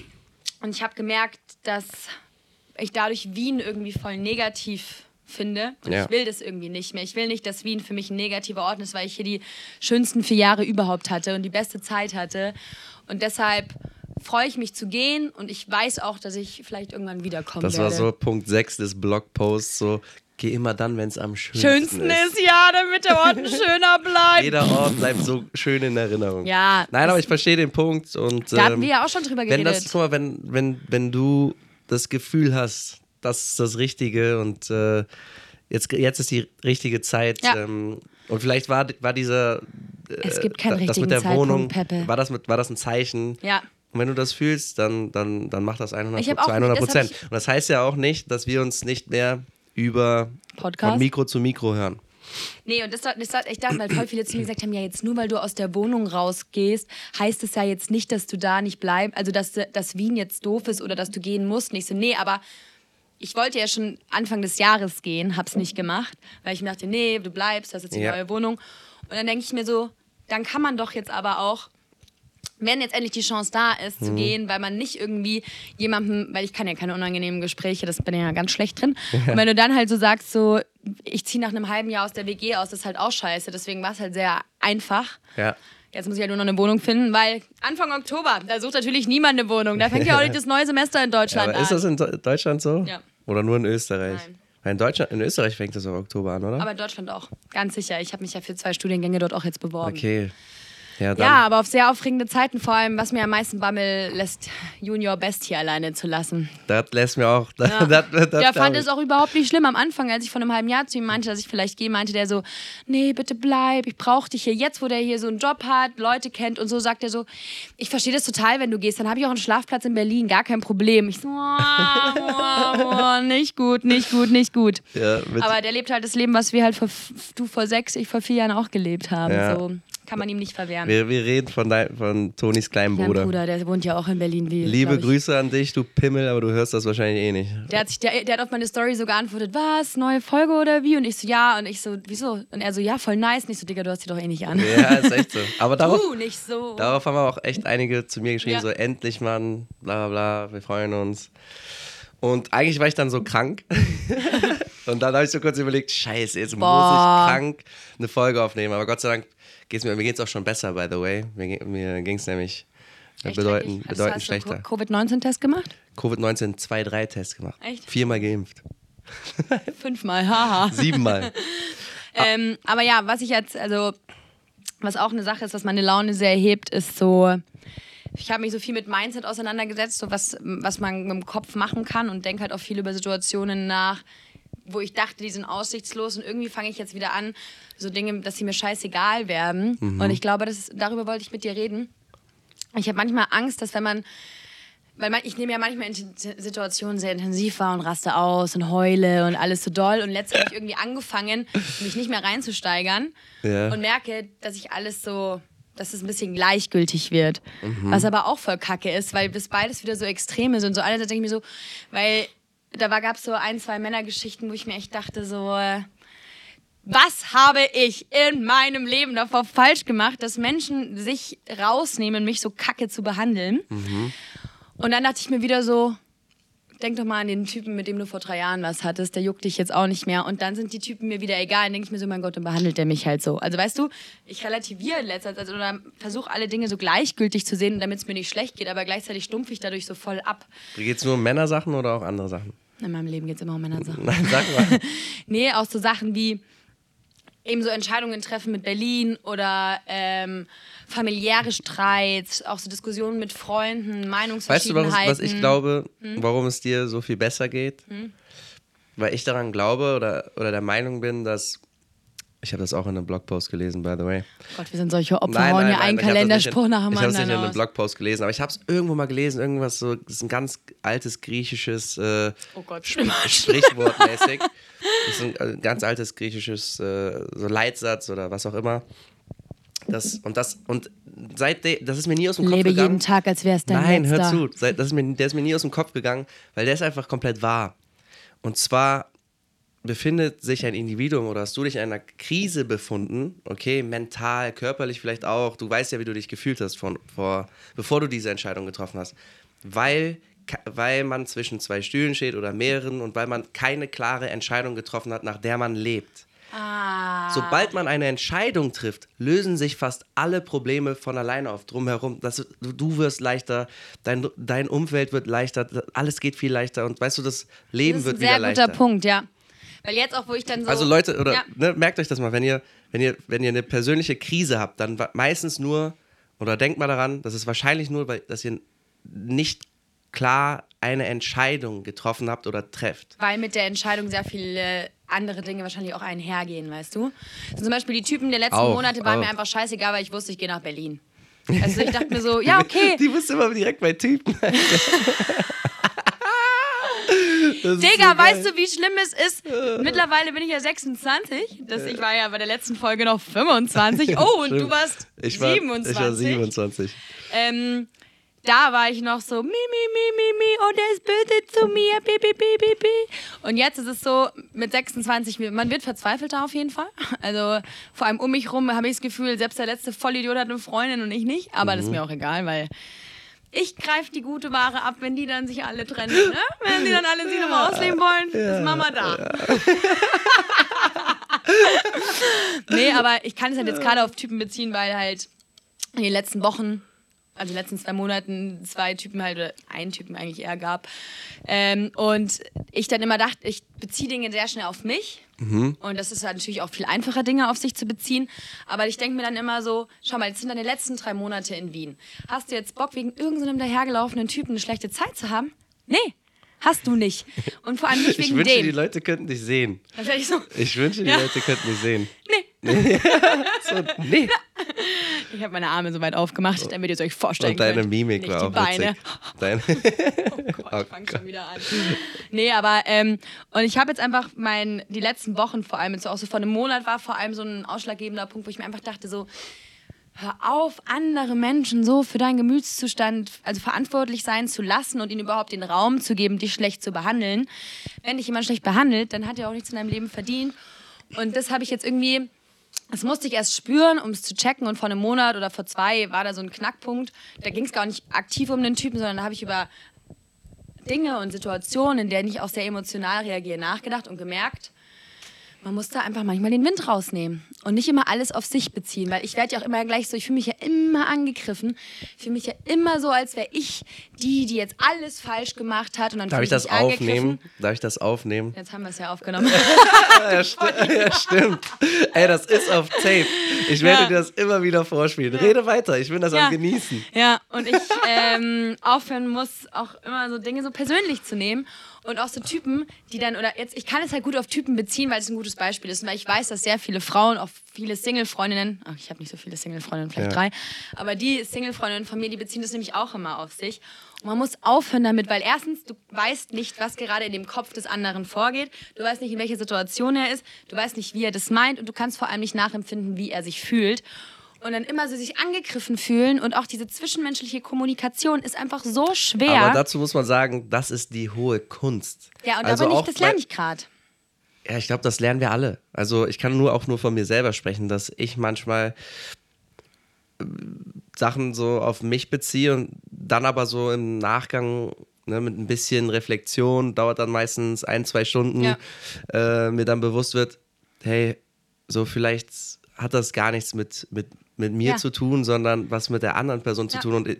Und ich habe gemerkt, dass ich dadurch Wien irgendwie voll negativ finde. Und Ja. ich will das irgendwie nicht mehr. Ich will nicht, dass Wien für mich ein negativer Ort ist, weil ich hier die schönsten vier Jahre überhaupt hatte und die beste Zeit hatte. Und deshalb freue ich mich zu gehen und ich weiß auch, dass ich vielleicht irgendwann wiederkommen Das werde. war so Punkt 6 des Blogposts, so geh immer dann, wenn es am schönsten, Schönsten ist ja, damit der Ort schöner bleibt. Jeder Ort bleibt so schön in Erinnerung. Ja, Nein, aber ich verstehe den Punkt und Da hatten ähm, wir ja auch schon drüber wenn geredet. das, guck mal, wenn, wenn, wenn du das Gefühl hast, das ist das Richtige und äh, jetzt, jetzt ist die richtige Zeit Ja. ähm, und vielleicht war, war dieser es gibt keinen da- das richtigen mit der Zeitpunkt, Wohnung, Peppe. war das, mit, war das ein Zeichen? Ja. Und wenn du das fühlst, dann, dann, dann mach das 100, Ich hab zu auch- 100 das hab Prozent. Und das heißt ja auch nicht, dass wir uns nicht mehr über Podcast? von Mikro zu Mikro hören. Nee, und das, das, das ich dachte, weil voll viele zu mir gesagt haben, ja, jetzt nur weil du aus der Wohnung rausgehst, heißt es ja jetzt nicht, dass du da nicht bleibst, also dass, dass Wien jetzt doof ist oder dass du gehen musst. Nicht so, nee, aber ich wollte ja schon Anfang des Jahres gehen, hab's nicht gemacht, weil ich mir dachte, nee, du bleibst, du hast jetzt die Ja. neue Wohnung. Und dann denke ich mir so, dann kann man doch jetzt aber auch wenn jetzt endlich die Chance da ist, Mhm. zu gehen, weil man nicht irgendwie jemandem, weil ich kann ja keine unangenehmen Gespräche, das bin ich ja ganz schlecht drin. Und wenn du dann halt so sagst, so, ich ziehe nach einem halben Jahr aus der WG aus, das ist halt auch scheiße. Deswegen war es halt sehr einfach. Ja. Jetzt muss ich halt nur noch eine Wohnung finden, weil Anfang Oktober, da sucht natürlich niemand eine Wohnung. Da fängt ja auch nicht das neue Semester in Ja, Deutschland aber ist an. das in Deutschland so? Ja. Oder nur in Österreich? Nein. In, Deutschland, in Österreich fängt das im Oktober an, oder? Aber in Deutschland auch. Ganz sicher. Ich habe mich ja für zwei Studiengänge dort auch jetzt beworben. okay. Ja, Ja, aber auf sehr aufregende Zeiten, vor allem, was mir am meisten Bammel lässt, Junior Best hier alleine zu lassen. das lässt mir auch. Das, Ja. das, das, Der fand es auch überhaupt nicht schlimm. Am Anfang, als ich vor einem halben Jahr zu ihm meinte, dass ich vielleicht gehe, meinte der so, nee, bitte bleib, ich brauche dich hier. Jetzt, wo der hier so einen Job hat, Leute kennt und so, sagt er so, ich verstehe das total, wenn du gehst, dann habe ich auch einen Schlafplatz in Berlin, gar kein Problem. Ich so, "Ah, oh, oh, nicht gut, nicht gut, nicht gut. Ja, Aber der lebt halt das Leben, was wir halt vor, du vor sechs, ich vor vier Jahren auch gelebt haben. Ja. So kann man ihm nicht verwehren. wir, wir reden von, dein, von Tonis kleinen Mein Bruder. Bruder, der wohnt ja auch in Berlin. Wie, Liebe. Grüße an dich, du Pimmel, aber du hörst das wahrscheinlich eh nicht. Der hat, sich, der, der hat auf meine Story so geantwortet, was, neue Folge oder wie? Und ich so, ja. Und ich so, wieso? Und er so, ja, voll nice. Und ich so, Digga, du hast die doch eh nicht an. Ja, ist echt so. Aber darauf, Du, nicht so. darauf haben auch echt einige zu mir geschrieben, Ja. so endlich, Mann, bla bla bla, wir freuen uns. Und eigentlich war ich dann so krank. Und dann habe ich so kurz überlegt, scheiße, jetzt muss Boah. ich krank eine Folge aufnehmen. Aber Gott sei Dank geht's mir, mir geht's auch schon besser, by the way. Mir, mir ging es nämlich äh, Echt bedeutend, schrecklich. bedeutend hast schlechter. du Covid-19-Test gemacht? Covid-19 2-3-Test gemacht. Echt? Viermal geimpft. Fünfmal, haha. Siebenmal. Ähm, aber ja, was ich jetzt, also, was auch eine Sache ist, was meine Laune sehr hebt, ist so, ich habe mich so viel mit Mindset auseinandergesetzt, so was, was man mit dem Kopf machen kann und denke halt auch viel über Situationen nach, wo ich dachte, die sind aussichtslos und irgendwie fange ich jetzt wieder an, so Dinge, dass sie mir scheißegal werden. Und ich glaube, das ist, darüber wollte ich mit dir reden. Ich habe manchmal Angst, dass wenn man weil man, ich nehme ja manchmal in Situationen sehr intensiv wahr und raste aus und heule und alles so doll. Und letztens habe ich irgendwie angefangen, mich nicht mehr reinzusteigern Ja. und merke, dass ich alles so, dass es ein bisschen gleichgültig wird. Was aber auch voll kacke ist, weil das beides wieder so Extreme sind. So einerseits denke ich mir so, weil da gab es so ein, zwei Männergeschichten, wo ich mir echt dachte, so. äh, Was habe ich in meinem Leben davor falsch gemacht, dass Menschen sich rausnehmen, mich so kacke zu behandeln? Und dann dachte ich mir wieder so, denk doch mal an den Typen, mit dem du vor drei Jahren was hattest, der juckt dich jetzt auch nicht mehr. Und dann sind die Typen mir wieder egal. Dann denke ich mir so, mein Gott, dann behandelt der mich halt so. Also weißt du, ich relativiere letzter Zeit oder versuche alle Dinge so gleichgültig zu sehen, damit es mir nicht schlecht geht, aber gleichzeitig stumpfe ich dadurch so voll ab. Geht es nur um Männersachen oder auch andere Sachen? In meinem Leben geht es immer um Männersachen. Nein, sag mal. Nee, auch so Sachen wie eben so Entscheidungen treffen mit Berlin oder ähm, familiäre Streits, auch so Diskussionen mit Freunden, Weißt du, Meinungsverschiedenheiten. was, was ich glaube, Hm? warum es dir so viel besser geht? Weil ich daran glaube oder, oder der Meinung bin, dass. Ich habe das auch in einem Blogpost gelesen, by the way. Gott, wir sind solche Opfer, hauen hier einen Kalenderspruch nach dem Ich habe es nicht in anderen einem. Blogpost gelesen, aber ich habe es irgendwo mal gelesen, irgendwas so, das ist ein ganz altes griechisches äh, Oh Gott, Sp Sprichwort mäßig. Das ist ein äh, ganz altes griechisches äh, so Leitsatz oder was auch immer. Das, und das, und seitdem, das ist mir nie aus dem Kopf Lebe gegangen. jeden Tag, als wäre es dein Nein, letzter. hör zu. Seit- Das ist mir, der ist mir nie aus dem Kopf gegangen, weil der ist einfach komplett wahr. Und zwar befindet sich ein Individuum oder hast du dich in einer Krise befunden, okay, mental, körperlich vielleicht auch, du weißt ja, wie du dich gefühlt hast, von, vor, bevor du diese Entscheidung getroffen hast, weil, weil man zwischen zwei Stühlen steht oder mehreren und weil man keine klare Entscheidung getroffen hat, nach der man lebt. Ah. Sobald man eine Entscheidung trifft, lösen sich fast alle Probleme von alleine auf drumherum. Das, du, du wirst leichter, dein, dein Umfeld wird leichter, alles geht viel leichter und weißt du, das Leben das ist wird ein wieder sehr leichter. guter Punkt, ja. Weil jetzt auch, wo ich dann so. Also Leute, oder Ja. ne, merkt euch das mal, wenn ihr, wenn ihr, wenn ihr eine persönliche Krise habt, dann meistens nur, oder denkt mal daran, das ist wahrscheinlich nur, weil dass ihr nicht klar eine Entscheidung getroffen habt oder trefft. Weil mit der Entscheidung sehr viele andere Dinge wahrscheinlich auch einhergehen, weißt du? So zum Beispiel die Typen der letzten Auch, Monate waren mir auch. einfach scheißegal, weil ich wusste, ich gehe nach Berlin. Also ich dachte mir so, ja, okay, Die wusste immer direkt bei Typen. Digga, so weißt du, wie schlimm es ist? Mittlerweile bin ich ja 26. Das, ich war ja bei der letzten Folge noch 25. Oh, und du warst ich war, 27. Ich war 27. Ähm, da war ich noch so, mi, mi, mi, mi, mi, und er ist böse zu mir, bi, bi, bi, bi, bi. Und jetzt ist es so, mit 26, man wird verzweifelter auf jeden Fall. Also vor allem um mich rum habe ich das Gefühl, selbst der letzte Vollidiot hat eine Freundin und ich nicht. Aber das ist mir auch egal, weil ich greife die gute Ware ab, wenn die dann sich alle trennen. Ne? Wenn die dann alle sich nochmal ausleben wollen, ist Mama da. nee, aber ich kann es halt jetzt gerade auf Typen beziehen, weil halt in den letzten Wochen also in den letzten zwei Monaten zwei Typen halt, oder einen Typen eigentlich eher gab. Ähm, und ich dann immer dachte, ich beziehe Dinge sehr schnell auf mich. Mhm. Und das ist halt natürlich auch viel einfacher, Dinge auf sich zu beziehen. Aber ich denke mir dann immer so, schau mal, jetzt sind deine letzten drei Monate in Wien. Hast du jetzt Bock, wegen irgendeinem dahergelaufenen Typen eine schlechte Zeit zu haben? Nee. Hast du nicht. Und vor allem nicht wegen ich wünsche, dem. die Leute könnten dich sehen. Das ich, so. ich wünsche, die ja. Leute könnten dich sehen. Nee. so, nee. Ich habe meine Arme so weit aufgemacht, damit ihr es euch vorstellen Und deine könnt. Mimik Nicht war auch Beine. Deine oh Gott, oh ich fange schon wieder an. Nee, aber ähm, und ich habe jetzt einfach mein, die letzten Wochen vor allem, jetzt auch so vor einem Monat war vor allem so ein ausschlaggebender Punkt, wo ich mir einfach dachte so, hör auf, andere Menschen so für deinen Gemütszustand also verantwortlich sein zu lassen und ihnen überhaupt den Raum zu geben, dich schlecht zu behandeln. Wenn dich jemand schlecht behandelt, dann hat er auch nichts in deinem Leben verdient. Und das habe ich jetzt irgendwie das musste ich erst spüren, um es zu checken. Und vor einem Monat oder vor zwei war da so ein Knackpunkt. Da ging es gar nicht aktiv um den Typen, sondern da habe ich über Dinge und Situationen, in denen ich auch sehr emotional reagiere, nachgedacht und gemerkt, man muss da einfach manchmal den Wind rausnehmen und nicht immer alles auf sich beziehen, weil ich werde ja auch immer gleich so, ich fühle mich ja immer angegriffen, ich fühle mich ja immer so, als wäre ich die, die jetzt alles falsch gemacht hat und dann Darf ich das aufnehmen? Darf ich das aufnehmen? Jetzt haben wir es ja aufgenommen. ja, sti ja, stimmt. Ey, das ist auf Tape. Ich werde ja. dir das immer wieder vorspielen. Rede weiter, ich bin das am Genießen. Ja, und ich ähm, aufhören muss, auch immer so Dinge so persönlich zu nehmen und auch so Typen, die dann, oder jetzt, ich kann es halt gut auf Typen beziehen, weil es ein gutes Beispiel ist. weil ich weiß, dass sehr viele Frauen, auch viele Single-Freundinnen, ach, ich habe nicht so viele Single-Freundinnen, vielleicht ja. drei, aber die Single-Freundinnen von mir, die beziehen das nämlich auch immer auf sich. Und man muss aufhören damit, weil erstens, du weißt nicht, was gerade in dem Kopf des anderen vorgeht. Du weißt nicht, in welcher Situation er ist. Du weißt nicht, wie er das meint. Und du kannst vor allem nicht nachempfinden, wie er sich fühlt und dann immer so sich angegriffen fühlen und auch diese zwischenmenschliche Kommunikation ist einfach so schwer. Aber dazu muss man sagen, das ist die hohe Kunst. Ja, und also aber nicht, das lerne ich gerade. Ja, ich glaube, das lernen wir alle. Also ich kann nur auch nur von mir selber sprechen, dass ich manchmal äh, Sachen so auf mich beziehe und dann aber so im Nachgang ne, mit ein bisschen Reflexion, dauert dann meistens ein, zwei Stunden, ja. äh, mir dann bewusst wird, hey, so vielleicht hat das gar nichts mit, mit mit mir ja. zu tun, sondern was mit der anderen Person zu tun. Und äh,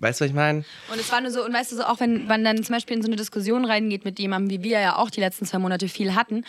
weißt du, was ich meine? Und es war nur so, und weißt du, so auch wenn man dann zum Beispiel in so eine Diskussion reingeht mit jemandem, wie wir ja auch die letzten zwei Monate viel hatten,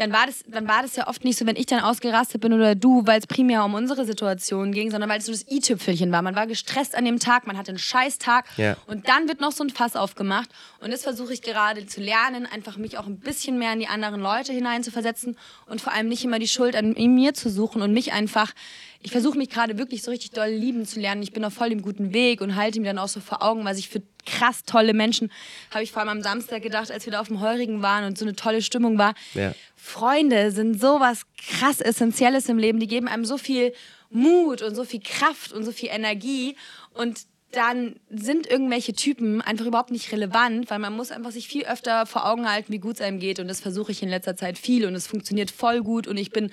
dann war, das, dann war das ja oft nicht so, wenn ich dann ausgerastet bin oder du, weil es primär um unsere Situation ging, sondern weil es so das i-Tüpfelchen war. Man war gestresst an dem Tag, man hatte einen scheiß Tag ja. und dann wird noch so ein Fass aufgemacht. Und das versuche ich gerade zu lernen, einfach mich auch ein bisschen mehr in die anderen Leute hineinzuversetzen und vor allem nicht immer die Schuld an mir zu suchen und mich einfach ich versuche mich gerade wirklich so richtig doll lieben zu lernen. Ich bin auf voll dem guten Weg und halte mir dann auch so vor Augen, was ich für krass tolle Menschen, habe ich vor allem am Samstag gedacht, als wir da auf dem Heurigen waren und so eine tolle Stimmung war. Ja. Freunde sind so was krass Essentielles im Leben. Die geben einem so viel Mut und so viel Kraft und so viel Energie. Und dann sind irgendwelche Typen einfach überhaupt nicht relevant, weil man muss einfach sich viel öfter vor Augen halten, wie gut es einem geht. Und das versuche ich in letzter Zeit viel und es funktioniert voll gut. Und ich bin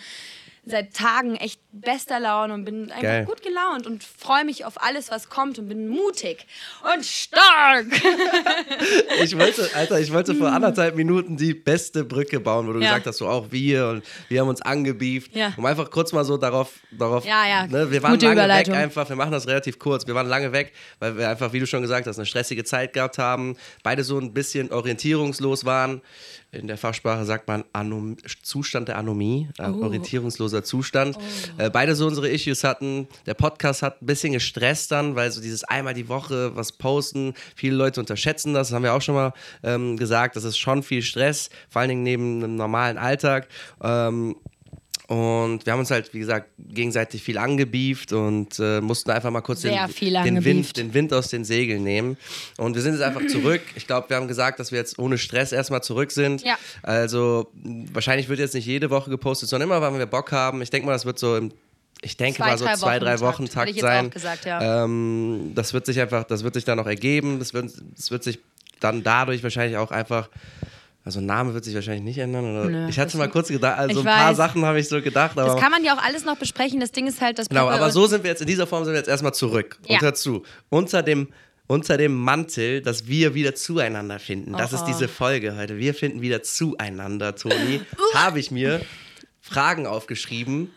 seit Tagen echt bester Laune und bin einfach Geil. gut gelaunt und freue mich auf alles, was kommt und bin mutig und stark. ich wollte, Alter, ich wollte vor anderthalb Minuten die beste Brücke bauen, wo du ja. gesagt hast, so auch wir und wir haben uns angebieft. Ja. Um einfach kurz mal so darauf, darauf ja, ja. Ne, wir waren Gute lange weg einfach, wir machen das relativ kurz, wir waren lange weg, weil wir einfach, wie du schon gesagt hast, eine stressige Zeit gehabt haben, beide so ein bisschen orientierungslos waren in der Fachsprache sagt man Anom Zustand der Anomie, äh, oh. orientierungsloser Zustand. Oh. Äh, beide so unsere Issues hatten. Der Podcast hat ein bisschen gestresst dann, weil so dieses einmal die Woche was posten, viele Leute unterschätzen das, das haben wir auch schon mal ähm, gesagt, das ist schon viel Stress, vor allen Dingen neben einem normalen Alltag. Ähm, und wir haben uns halt, wie gesagt, gegenseitig viel angebieft und äh, mussten einfach mal kurz den, den, Wind, den Wind aus den Segeln nehmen. Und wir sind jetzt einfach zurück. Ich glaube, wir haben gesagt, dass wir jetzt ohne Stress erstmal zurück sind. Ja. Also wahrscheinlich wird jetzt nicht jede Woche gepostet, sondern immer, wenn wir Bock haben. Ich denke mal, das wird so im ich denke zwei, mal so drei zwei, drei Wochen Takt, Takt sein. Gesagt, ja. ähm, das wird sich einfach, das wird sich dann noch ergeben. Das wird, das wird sich dann dadurch wahrscheinlich auch einfach also Name wird sich wahrscheinlich nicht ändern. Oder? Nö, ich hatte mal kurz gedacht, also ein weiß. paar Sachen habe ich so gedacht. das kann man ja auch alles noch besprechen. Das Ding ist halt, dass Genau, aber so sind wir jetzt, in dieser Form sind wir jetzt erstmal zurück. Ja. Und dazu, unter dem, unter dem Mantel, dass wir wieder zueinander finden. Das oh, ist diese Folge heute. Wir finden wieder zueinander, Toni. habe ich mir Fragen aufgeschrieben,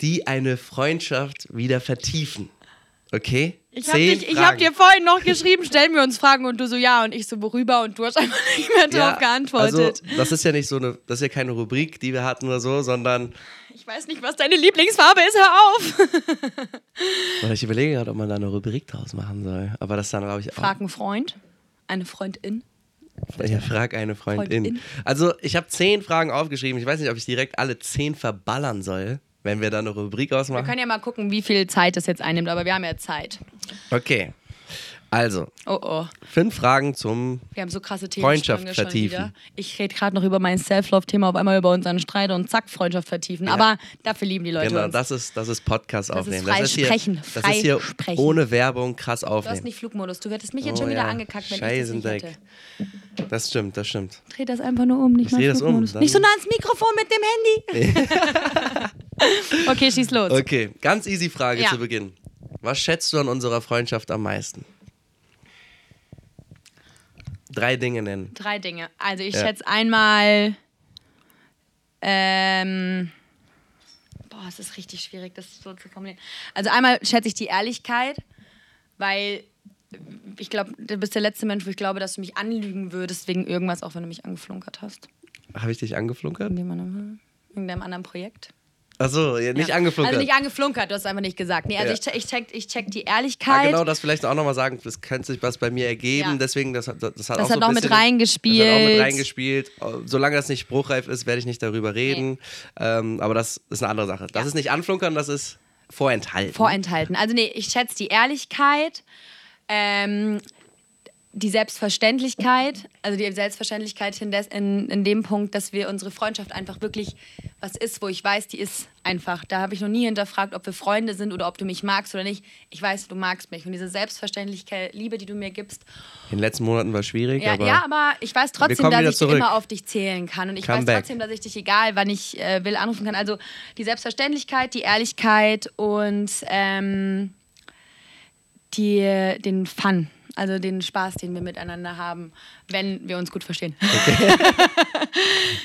die eine Freundschaft wieder vertiefen. Okay? Ich habe hab dir vorhin noch geschrieben, stellen wir uns Fragen und du so ja und ich so worüber und du hast einfach nicht mehr drauf geantwortet. Also, das ist ja nicht so eine, das ist ja keine Rubrik, die wir hatten oder so, sondern ich weiß nicht, was deine Lieblingsfarbe ist, hör auf. oder ich überlege gerade, ob man da eine Rubrik draus machen soll. Aber das dann, glaube ich, auch. Frag einen Freund, eine Freundin. Ja, frag eine Freundin. Freundin. Also, ich habe zehn Fragen aufgeschrieben. Ich weiß nicht, ob ich direkt alle zehn verballern soll, wenn wir da eine Rubrik Wir ausmachen. können ja mal gucken, wie viel Zeit das jetzt einnimmt, aber wir haben ja Zeit. Okay. Also, Oh oh, fünf Fragen zum. wir haben so krasse Themen. Freundschaft vertiefen. Ich rede gerade noch über mein Self-Love-Thema, auf einmal über unseren Streit und zack, Freundschaft vertiefen. Aber dafür lieben die Leute Genau, uns. das ist, das ist Podcast Das ist aufnehmen. frei das ist hier, sprechen, das frei ist hier sprechen. ohne Werbung krass Du hast aufnehmen. nicht Flugmodus. Du hättest mich jetzt Oh schon wieder ja, angekackt, wenn ich das nicht hätte. Das stimmt, das stimmt. Dreh das einfach nur um, nicht Ich mal das um, Flugmodus. dann- nicht so nah ans Mikrofon mit dem Handy. okay, schieß los. Okay, ganz easy Frage Ja. zu Beginn. Was schätzt du an unserer Freundschaft am meisten? Drei Dinge nennen. Drei Dinge. Also ich Ja. schätze einmal. Ähm, boah, es ist richtig schwierig, das so zu formulieren. Also einmal schätze ich die Ehrlichkeit, weil ich glaube, du bist der letzte Mensch, wo ich glaube, dass du mich anlügen würdest wegen irgendwas, auch wenn du mich angeflunkert hast. Habe ich dich angeflunkert? In dem- in deinem anderen Projekt. Achso, ja, nicht Ja. angeflunkert. Also nicht angeflunkert, du hast es einfach nicht gesagt. Nee, also Ja. ich, check, ich, check, ich check die Ehrlichkeit. genau, das vielleicht auch nochmal sagen, das könnte sich was bei mir ergeben, Ja. deswegen, das, hat- das, das hat Das auch hat so noch mit reingespielt. Das hat auch mit reingespielt. Solange das nicht spruchreif ist, werde ich nicht darüber reden. Ähm, aber das ist eine andere Sache. Das Ja. ist nicht anflunkern, das ist vorenthalten. vorenthalten. Also nee, ich schätze die Ehrlichkeit, ähm, die Selbstverständlichkeit, also die Selbstverständlichkeit in, des, in, in dem Punkt, dass wir unsere Freundschaft einfach wirklich was ist, wo ich weiß, die ist einfach. Da habe ich noch nie hinterfragt, ob wir Freunde sind oder ob du mich magst oder nicht. Ich weiß, du magst mich. Und diese selbstverständliche Liebe, die du mir gibst, In den letzten Monaten war es schwierig, ja, aber ja, aber ich weiß trotzdem, dass ich zurück. immer auf dich zählen kann. Und ich Come weiß back. trotzdem, dass ich dich, egal wann ich äh, will, anrufen kann. Also die Selbstverständlichkeit, die Ehrlichkeit und ähm, die, den Fun. Also den Spaß, den wir miteinander haben, wenn wir uns gut verstehen.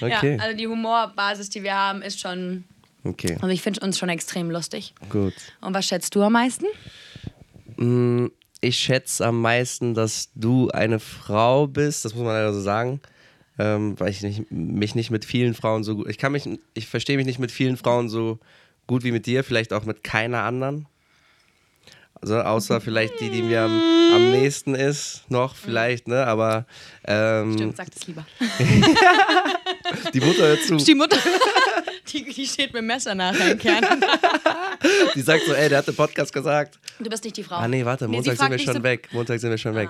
okay. Ja, also die Humorbasis, die wir haben, ist schon. okay, Also ich finde uns schon extrem lustig. gut. Und was schätzt du am meisten? Mm, Ich schätze am meisten, dass du eine Frau bist, das muss man leider so sagen, ähm, weil ich nicht, mich nicht mit vielen Frauen so gut, ich kann mich, ich verstehe mich nicht mit vielen Frauen so gut wie mit dir, vielleicht auch mit keiner anderen. Also außer vielleicht die, die mir am, am nächsten ist, noch vielleicht, ne? Aber ähm, Stimmt, sag das lieber. die Mutter hört zu. Die Mutter, die, die steht mit dem Messer nachher im Kern. Die sagt so, ey, der hat den Podcast gesagt. Du bist nicht die Frau. Ah nee, warte, Montag sind fragt wir schon so- weg. Montag sind wir schon weg.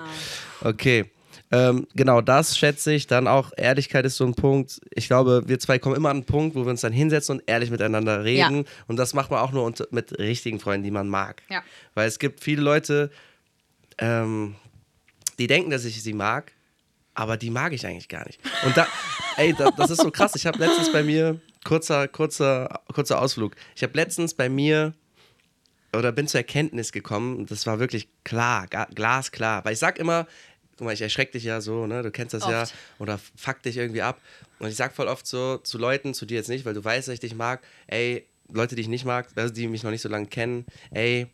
Ah. Okay. Ähm, genau, das schätze ich. Dann auch Ehrlichkeit ist so ein Punkt. Ich glaube, wir zwei kommen immer an einen Punkt, wo wir uns dann hinsetzen und ehrlich miteinander reden. Ja. Und das macht man auch nur unter, mit richtigen Freunden, die man mag. Ja. Weil es gibt viele Leute, ähm, die denken, dass ich sie mag, aber die mag ich eigentlich gar nicht. Und da, ey, da, das ist so krass. Ich habe letztens bei mir, kurzer, kurzer, kurzer Ausflug, ich habe letztens bei mir oder bin zur Erkenntnis gekommen, das war wirklich klar, glasklar. Weil ich sag immer, guck mal, ich erschreck dich ja so, ne? Du kennst das ja. Oft. Oder fuck dich irgendwie ab. Und ich sag voll oft so zu Leuten, zu dir jetzt nicht, weil du weißt, dass ich dich mag, ey, Leute, die ich nicht mag, also die mich noch nicht so lange kennen, ey,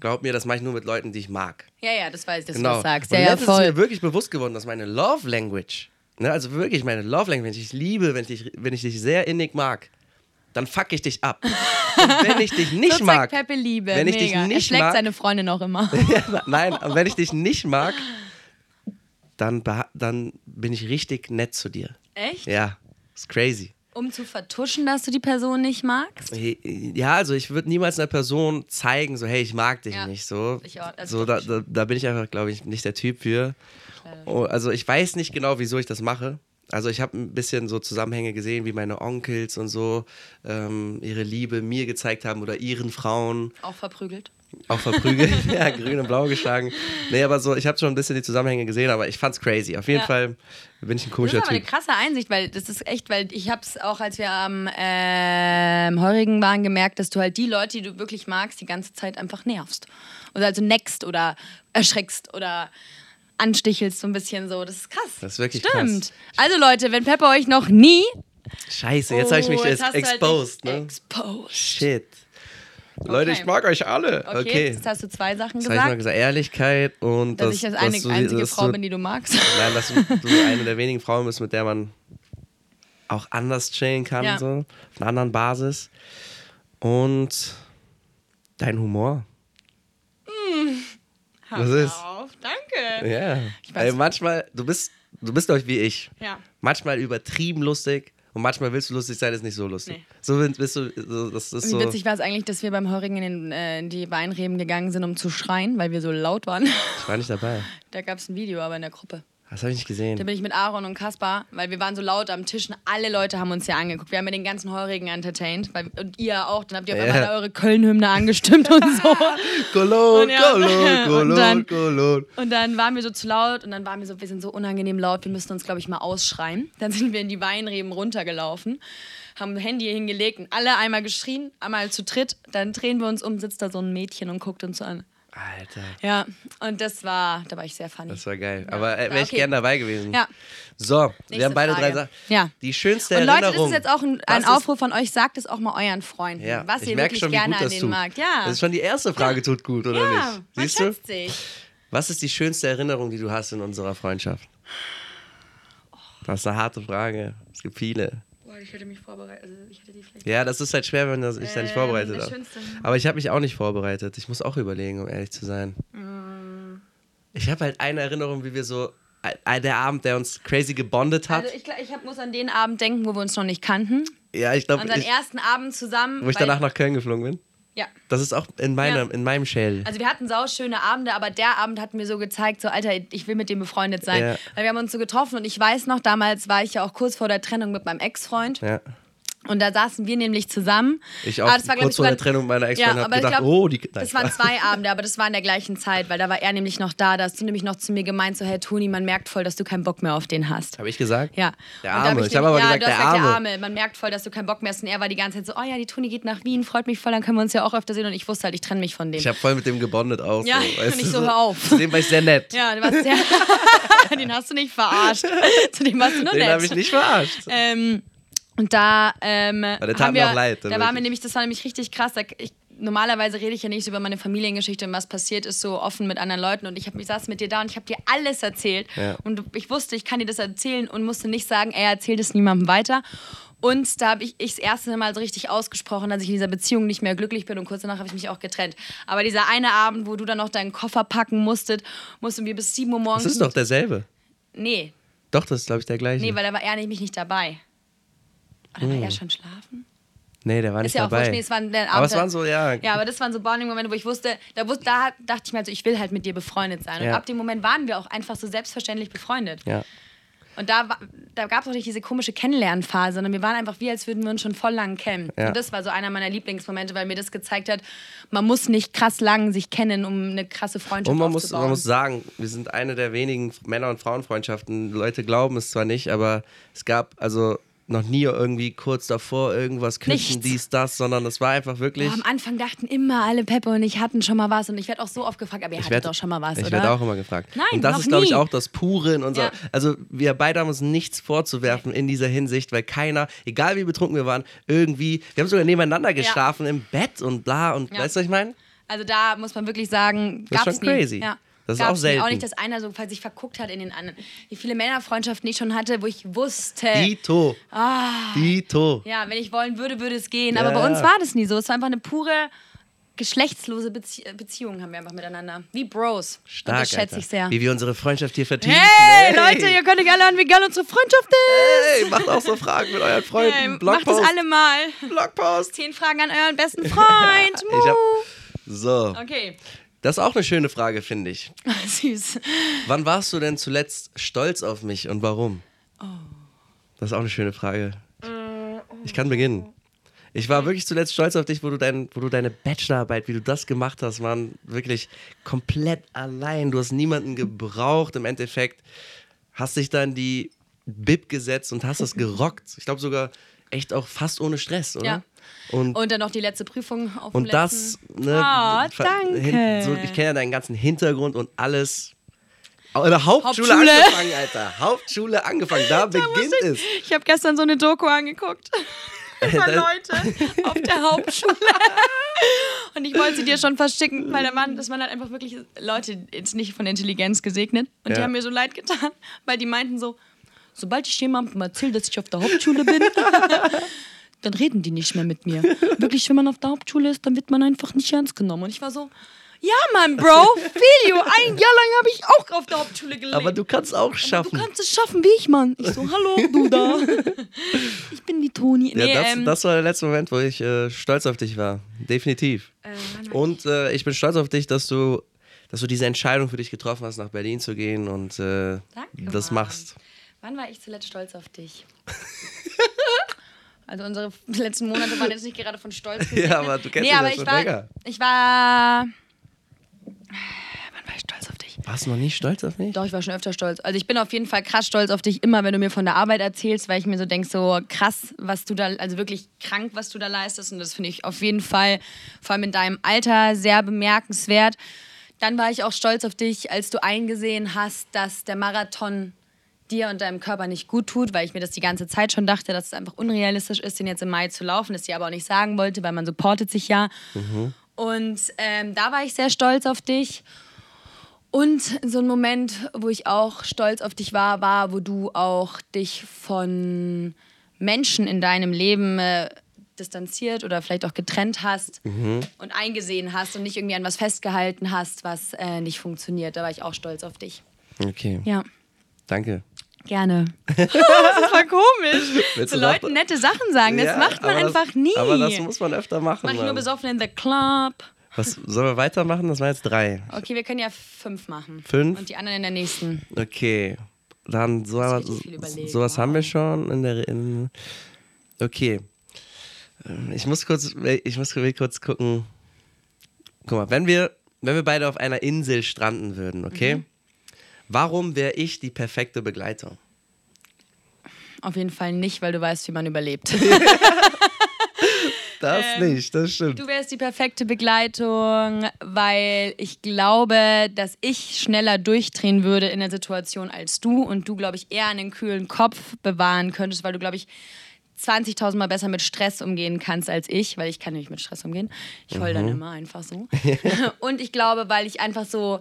glaub mir, das mache ich nur mit Leuten, die ich mag. Ja, ja, das weiß ich, dass Genau. du das sagst. Und Ja, ja, letztens ist voll. mir wirklich bewusst geworden, dass meine Love Language, ne, also wirklich meine Love Language, wenn ich dich liebe, wenn ich, dich- wenn ich dich sehr innig mag, dann fuck ich dich ab. Und wenn ich dich nicht so mag, Peppe Liebe. wenn ich dich Mega. er nicht schlägt mag- seine Freundin auch immer. Ja, Nein, wenn ich dich nicht mag, dann, dann bin ich richtig nett zu dir. Echt? Ja, ist crazy. Um zu vertuschen, dass du die Person nicht magst? Ja, also ich würde niemals einer Person zeigen, so hey, ich mag dich Ja. nicht so. Ich auch, also so da, da, da bin ich einfach, glaube ich, nicht der Typ für. Oh, also ich weiß nicht genau, wieso ich das mache. Also ich habe ein bisschen so Zusammenhänge gesehen, wie meine Onkels und so ähm, ihre Liebe mir gezeigt haben oder ihren Frauen. Auch verprügelt. Auch verprügelt, ja, grün und blau geschlagen. Nee, aber so, ich habe schon ein bisschen die Zusammenhänge gesehen, aber ich fand's crazy. Auf jeden Ja. Fall bin ich ein Das komischer ist aber eine Typ. krasse Einsicht, weil das ist echt, weil ich habe es auch, als wir am ähm, Heurigen waren, gemerkt, dass du halt die Leute, die du wirklich magst, die ganze Zeit einfach nervst. Oder also neckst oder erschreckst oder anstichelst so ein bisschen so. Das ist krass. Das ist wirklich Stimmt. Also Leute, wenn Pepper euch noch nie... Scheiße, jetzt habe ich mich Oh, jetzt halt exposed, dich ne? Exposed. Shit. Leute, ich mag euch alle. Okay, Okay. jetzt hast du zwei Sachen Das habe ich mal gesagt. gesagt. Ehrlichkeit und Dass das, ich das dass eine, du, einzige dass Frau bin, die du magst. Nein, dass du, du eine der wenigen Frauen bist, mit der man auch anders chillen kann, Ja. so, auf einer anderen Basis. Und dein Humor. Was Hör ist? Auf, danke. Ja. Ich weiß- Ey, manchmal, du bist, du bist euch wie ich. Ja. Manchmal übertrieben lustig und manchmal willst du lustig sein, ist nicht so lustig. Nee. So bist bist du, so, das ist Wie so. witzig war es eigentlich, dass wir beim Heurigen in, den, äh, in die Weinreben gegangen sind, um zu schreien, weil wir so laut waren. Ich war nicht dabei. Da gab es ein Video, aber in der Gruppe. Das habe ich nicht gesehen. Da bin ich mit Aaron und Kaspar, weil wir waren so laut am Tisch und alle Leute haben uns ja angeguckt. Wir haben ja den ganzen Heurigen entertained. Weil, und ihr auch. Dann habt ihr auf Ja. einmal eure Köln-Hymne angestimmt und so. Cologne, Und ja, Cologne, und Cologne, dann- Cologne. Und dann waren wir so zu laut und dann waren wir so, wir sind so unangenehm laut, wir müssen uns, glaube ich, mal ausschreien. Dann sind wir in die Weinreben runtergelaufen, haben Handy hingelegt und alle einmal geschrien, einmal zu dritt. Dann drehen wir uns um, sitzt da so ein Mädchen und guckt uns so an. Alter, Ja, und das war, da war ich sehr funny. das war geil. Aber äh, Ja, wäre ich okay. gern dabei gewesen. Ja. So, wir Nächste haben beide Frage. drei Sachen. Ja. Die schönste Und Leute, das Erinnerung. ist jetzt auch ein, ein Aufruf von euch, sagt es auch mal euren Freunden, Ja, was ich ihr merke wirklich schon, gerne gut an das denen tut. mag. Ja, Das ist schon die erste Frage, tut gut, oder ja nicht? Siehst du? sich. Was ist die schönste Erinnerung, die du hast in unserer Freundschaft? Das ist eine harte Frage. Es gibt viele. Boah, ich hätte mich vorbereitet, also ich hätte die vielleicht... Ja, das ist halt schwer, wenn ich da nicht Ähm, vorbereitet habe. Aber ich habe mich auch nicht vorbereitet. Ich muss auch überlegen, um ehrlich zu sein. Ich habe halt eine Erinnerung, wie wir so. äh, Der Abend, der uns crazy gebondet hat. Also ich, ich hab, muss an den Abend denken, wo wir uns noch nicht kannten. ja, ich glaube, Unseren ich, ersten Abend zusammen. wo ich danach nach Köln geflogen bin. Ja. Das ist auch in, meiner, Ja. in meinem Shell. Also wir hatten sauschöne Abende, aber der Abend hat mir so gezeigt, so Alter, ich will mit dem befreundet sein. Ja. Weil wir haben uns so getroffen und ich weiß noch, damals war ich ja auch kurz vor der Trennung mit meinem Ex-Freund. ja. Und da saßen wir nämlich zusammen. Ich auch Ah, das war, kurz vor sogar- der Trennung meiner Ex-Freundin ja, hab aber ich gedacht, glaub, oh, die. Nein, Das waren zwei Abende, aber das war in der gleichen Zeit, weil da war er nämlich noch da. Da hast du nämlich noch zu mir gemeint, so, hey Toni, man merkt voll, dass du keinen Bock mehr auf den hast. Habe ich gesagt? Ja. Der Arme. hab Ich habe aber ja, gesagt, der Arme. der Arme. Man merkt voll, dass du keinen Bock mehr hast. Und er war die ganze Zeit so, oh ja, die Toni geht nach Wien, freut mich voll, dann können wir uns ja auch öfter sehen. Und ich wusste halt, ich trenne mich von dem. Ich habe voll mit dem gebondet auch. Ja, so, und ich so, hör auf. Zu dem war ich sehr nett. ja, du warst sehr, den hast du nicht verarscht. Zu dem warst du nur Den nett. habe ich nicht verarscht. Ähm, und da, ähm, der tat haben mir wir, auch leid, Da wirklich. war mir nämlich, das war nämlich richtig krass. Da, ich, normalerweise rede ich ja nicht so über meine Familiengeschichte und was passiert ist, so offen mit anderen Leuten. Und ich, hab, ich saß mit dir da und ich habe dir alles erzählt. Ja. Und ich wusste, ich kann dir das erzählen und musste nicht sagen, er erzählt es niemandem weiter. Und da habe ich ich das erste Mal so richtig ausgesprochen, dass ich in dieser Beziehung nicht mehr glücklich bin und kurz danach habe ich mich auch getrennt. Aber dieser eine Abend, wo du dann noch deinen Koffer packen musstet, mussten wir bis 7 Uhr morgens. Das ist doch derselbe. Nee, Doch, das ist, glaube ich, der gleiche. nee, weil da war er nämlich nicht dabei. Oder Hm. war er schon schlafen? nee, der war nicht Ist ja auch dabei. wurscht, nee, es waren der aber es waren so, ja. Ja, aber das waren so Bonding-Momente, wo ich wusste, da, wus- da dachte ich mir, also, ich will halt mit dir befreundet sein. Und Ja. ab dem Moment waren wir auch einfach so selbstverständlich befreundet. ja. Und da, da gab es auch nicht diese komische Kennenlernphase, sondern wir waren einfach wie, als würden wir uns schon voll lang kennen. Ja. Und das war so einer meiner Lieblingsmomente, weil mir das gezeigt hat, man muss nicht krass lang sich kennen, um eine krasse Freundschaft Und man muss, aufzubauen. man muss sagen, wir sind eine der wenigen Männer- und Frauenfreundschaften. Leute glauben es zwar nicht, aber es gab also noch nie irgendwie kurz davor irgendwas küssen, Nichts. dies, das, sondern es war einfach wirklich. Boah, am Anfang dachten immer alle Peppe und ich hatten schon mal was und ich werde auch so oft gefragt, aber ihr Ich hattet werd- doch schon mal was, Ich oder? werde auch immer gefragt. Nein, und das ist, glaube ich, auch das Pure in unserer. Ja. Also, wir beide haben uns nichts vorzuwerfen in dieser Hinsicht, weil keiner, egal wie betrunken wir waren, irgendwie. Wir haben sogar nebeneinander geschlafen im Bett und bla und Ja. weißt du, was ich meine? Also da muss man wirklich sagen, Das ist schon nie. crazy. Ja. Das ist auch selten. Auch nicht, dass einer so falls sich verguckt hat in den anderen. Wie viele Männerfreundschaften ich schon hatte, wo ich wusste, Dito. Ah. Dito. ja, wenn ich wollen würde, würde es gehen. Ja, Aber bei uns war das nie so. Es war einfach eine pure geschlechtslose Bezie Beziehung haben wir einfach miteinander. Wie Bros. Stark. Und das schätze Alter. ich sehr. Wie wir unsere Freundschaft hier vertiefen. Hey, Leute, ihr könnt euch alle an, wie geil unsere Freundschaft ist. Hey, macht auch so Fragen mit euren Freunden. Hey, macht Blogpost. das alle mal. Blogpost. Zehn Fragen an euren besten Freund. Ich hab, so, Okay. Das ist auch eine schöne Frage, finde ich. Süß. Wann warst du denn zuletzt stolz auf mich und warum? Oh. Das ist auch eine schöne Frage. Ich kann beginnen. Ich war wirklich zuletzt stolz auf dich, wo du, dein, wo du deine Bachelorarbeit, wie du das gemacht hast, waren wirklich komplett allein. Du hast niemanden gebraucht im Endeffekt. Hast dich dann die Bib gesetzt und hast das gerockt. Ich glaube sogar echt auch fast ohne Stress, oder? Ja. Und, Und dann noch die letzte Prüfung auf und das, ne, ver- danke. so, ich kenne ja deinen ganzen Hintergrund und alles. Auch In der Hauptschule, Hauptschule. angefangen, Alter. Hauptschule angefangen. Da, beginnt es. Ich habe gestern so eine Doku angeguckt. Über Da- Leute auf der Hauptschule. Und ich wollte sie dir schon verschicken, weil da waren, das waren halt einfach wirklich Leute, jetzt nicht von Intelligenz gesegnet. Und die Ja. haben mir so leid getan, weil die meinten so, sobald ich jemandem erzähle, dass ich auf der Hauptschule bin, dann reden die nicht mehr mit mir. Wirklich, wenn man auf der Hauptschule ist, dann wird man einfach nicht ernst genommen. Und ich war so, ja, Mann, Bro, feel you. Ein Jahr lang habe ich auch auf der Hauptschule gelebt. Aber du kannst auch Du schaffen. kannst es schaffen wie ich, Mann. Ich so, hallo, du da. Ich bin die Toni. Ja, Nee, das, ähm, das war der letzte Moment, wo ich äh, stolz auf dich war. Definitiv. äh, Und äh, ich bin stolz auf dich, dass du, dass du diese Entscheidung für dich getroffen hast, nach Berlin zu gehen und äh, Danke, das Mann. machst. Wann war ich zuletzt stolz auf dich? Also unsere letzten Monate waren jetzt nicht gerade von Stolz gesegnet. aber du kennst nee, aber ja ich schon war, länger. ich war... Wann war ich stolz auf dich? Warst du noch nie stolz auf mich? Doch, ich war schon öfter stolz. Also ich bin auf jeden Fall krass stolz auf dich, immer wenn du mir von der Arbeit erzählst, weil ich mir so denke, so krass, was du da, also wirklich krank, was du da leistest. Und das finde ich auf jeden Fall, vor allem in deinem Alter, sehr bemerkenswert. Dann war ich auch stolz auf dich, als du eingesehen hast, dass der Marathon dir und deinem Körper nicht gut tut, weil ich mir das die ganze Zeit schon dachte, dass es einfach unrealistisch ist, den jetzt im Mai zu laufen, das dir aber auch nicht sagen wollte, weil man supportet sich ja. Und ähm, da war ich sehr stolz auf dich. Und so ein Moment, wo ich auch stolz auf dich war, war, wo du auch dich von Menschen in deinem Leben äh, distanziert oder vielleicht auch getrennt hast und eingesehen hast und nicht irgendwie an was festgehalten hast, was äh, nicht funktioniert. Da war ich auch stolz auf dich. Okay, Ja, danke. Gerne. das war komisch. Willst Zu Leuten nette Sachen sagen, das Ja, macht man einfach das, nie. Aber das muss man öfter machen. Mach ich nur besoffen in the club. Was, sollen wir weitermachen? Das waren jetzt drei. Okay, wir können ja fünf machen. Fünf? Und die anderen in der nächsten. Okay. Dann so, sowas haben wir schon in der in, Okay. Ähm, Ich muss kurz ich muss kurz gucken. Guck mal, wenn wir wenn wir beide auf einer Insel stranden würden, okay? Mhm. Warum wäre ich die perfekte Begleitung? Auf jeden Fall nicht, weil du weißt, wie man überlebt. Das Ähm, nicht, das stimmt. Du wärst die perfekte Begleitung, weil ich glaube, dass ich schneller durchdrehen würde in der Situation als du und du, glaube ich, eher einen kühlen Kopf bewahren könntest, weil du, glaube ich, 20.000 Mal besser mit Stress umgehen kannst als ich, weil ich kann nicht mit Stress umgehen. Ich heul Mhm. dann immer einfach so. und ich glaube, weil ich einfach so,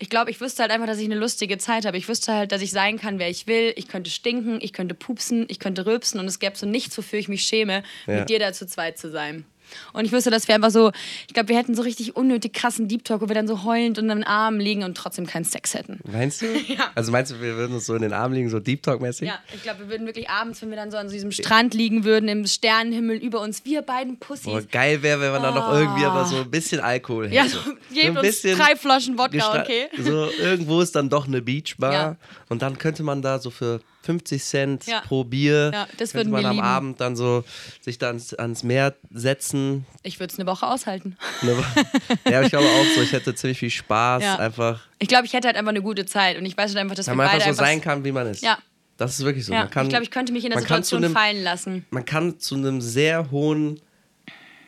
ich glaube, ich wüsste halt einfach, dass ich eine lustige Zeit habe. Ich wüsste halt, dass ich sein kann, wer ich will. Ich könnte stinken, ich könnte pupsen, ich könnte rülpsen und es gäbe so nichts, wofür ich mich schäme, Ja. mit dir da zu zweit zu sein. Und ich wüsste, dass wir einfach so, ich glaube, wir hätten so richtig unnötig krassen Deep Talk, wo wir dann so heulend unter den Armen liegen und trotzdem keinen Sex hätten. Meinst du? Ja. Also meinst du, wir würden uns so in den Arm liegen, so Deep Talk-mäßig? Ja, ich glaube, wir würden wirklich abends, wenn wir dann so an so diesem Strand liegen würden, im Sternenhimmel über uns, wir beiden Pussys. Boah, geil wäre, wenn man dann noch irgendwie aber so ein bisschen Alkohol hätte. ja, so, gebt uns drei Flaschen Wodka, okay? So, irgendwo ist dann doch eine Beachbar Ja. und dann könnte man da so für 50 Cent Ja. pro Bier, Ja, das würden man am lieben. Abend dann so sich da ans, ans Meer setzen. Ich würde es eine Woche aushalten. Ja, ich glaube auch so, ich hätte ziemlich viel Spaß, Ja. einfach, Ich glaube, ich hätte halt einfach eine gute Zeit und ich weiß halt einfach, dass wir man beide einfach so sein kann, wie man ist. Ja. Das ist wirklich so. ja. Kann, ich glaube, ich könnte mich in der Situation einem- fallen lassen. man kann zu einem sehr hohen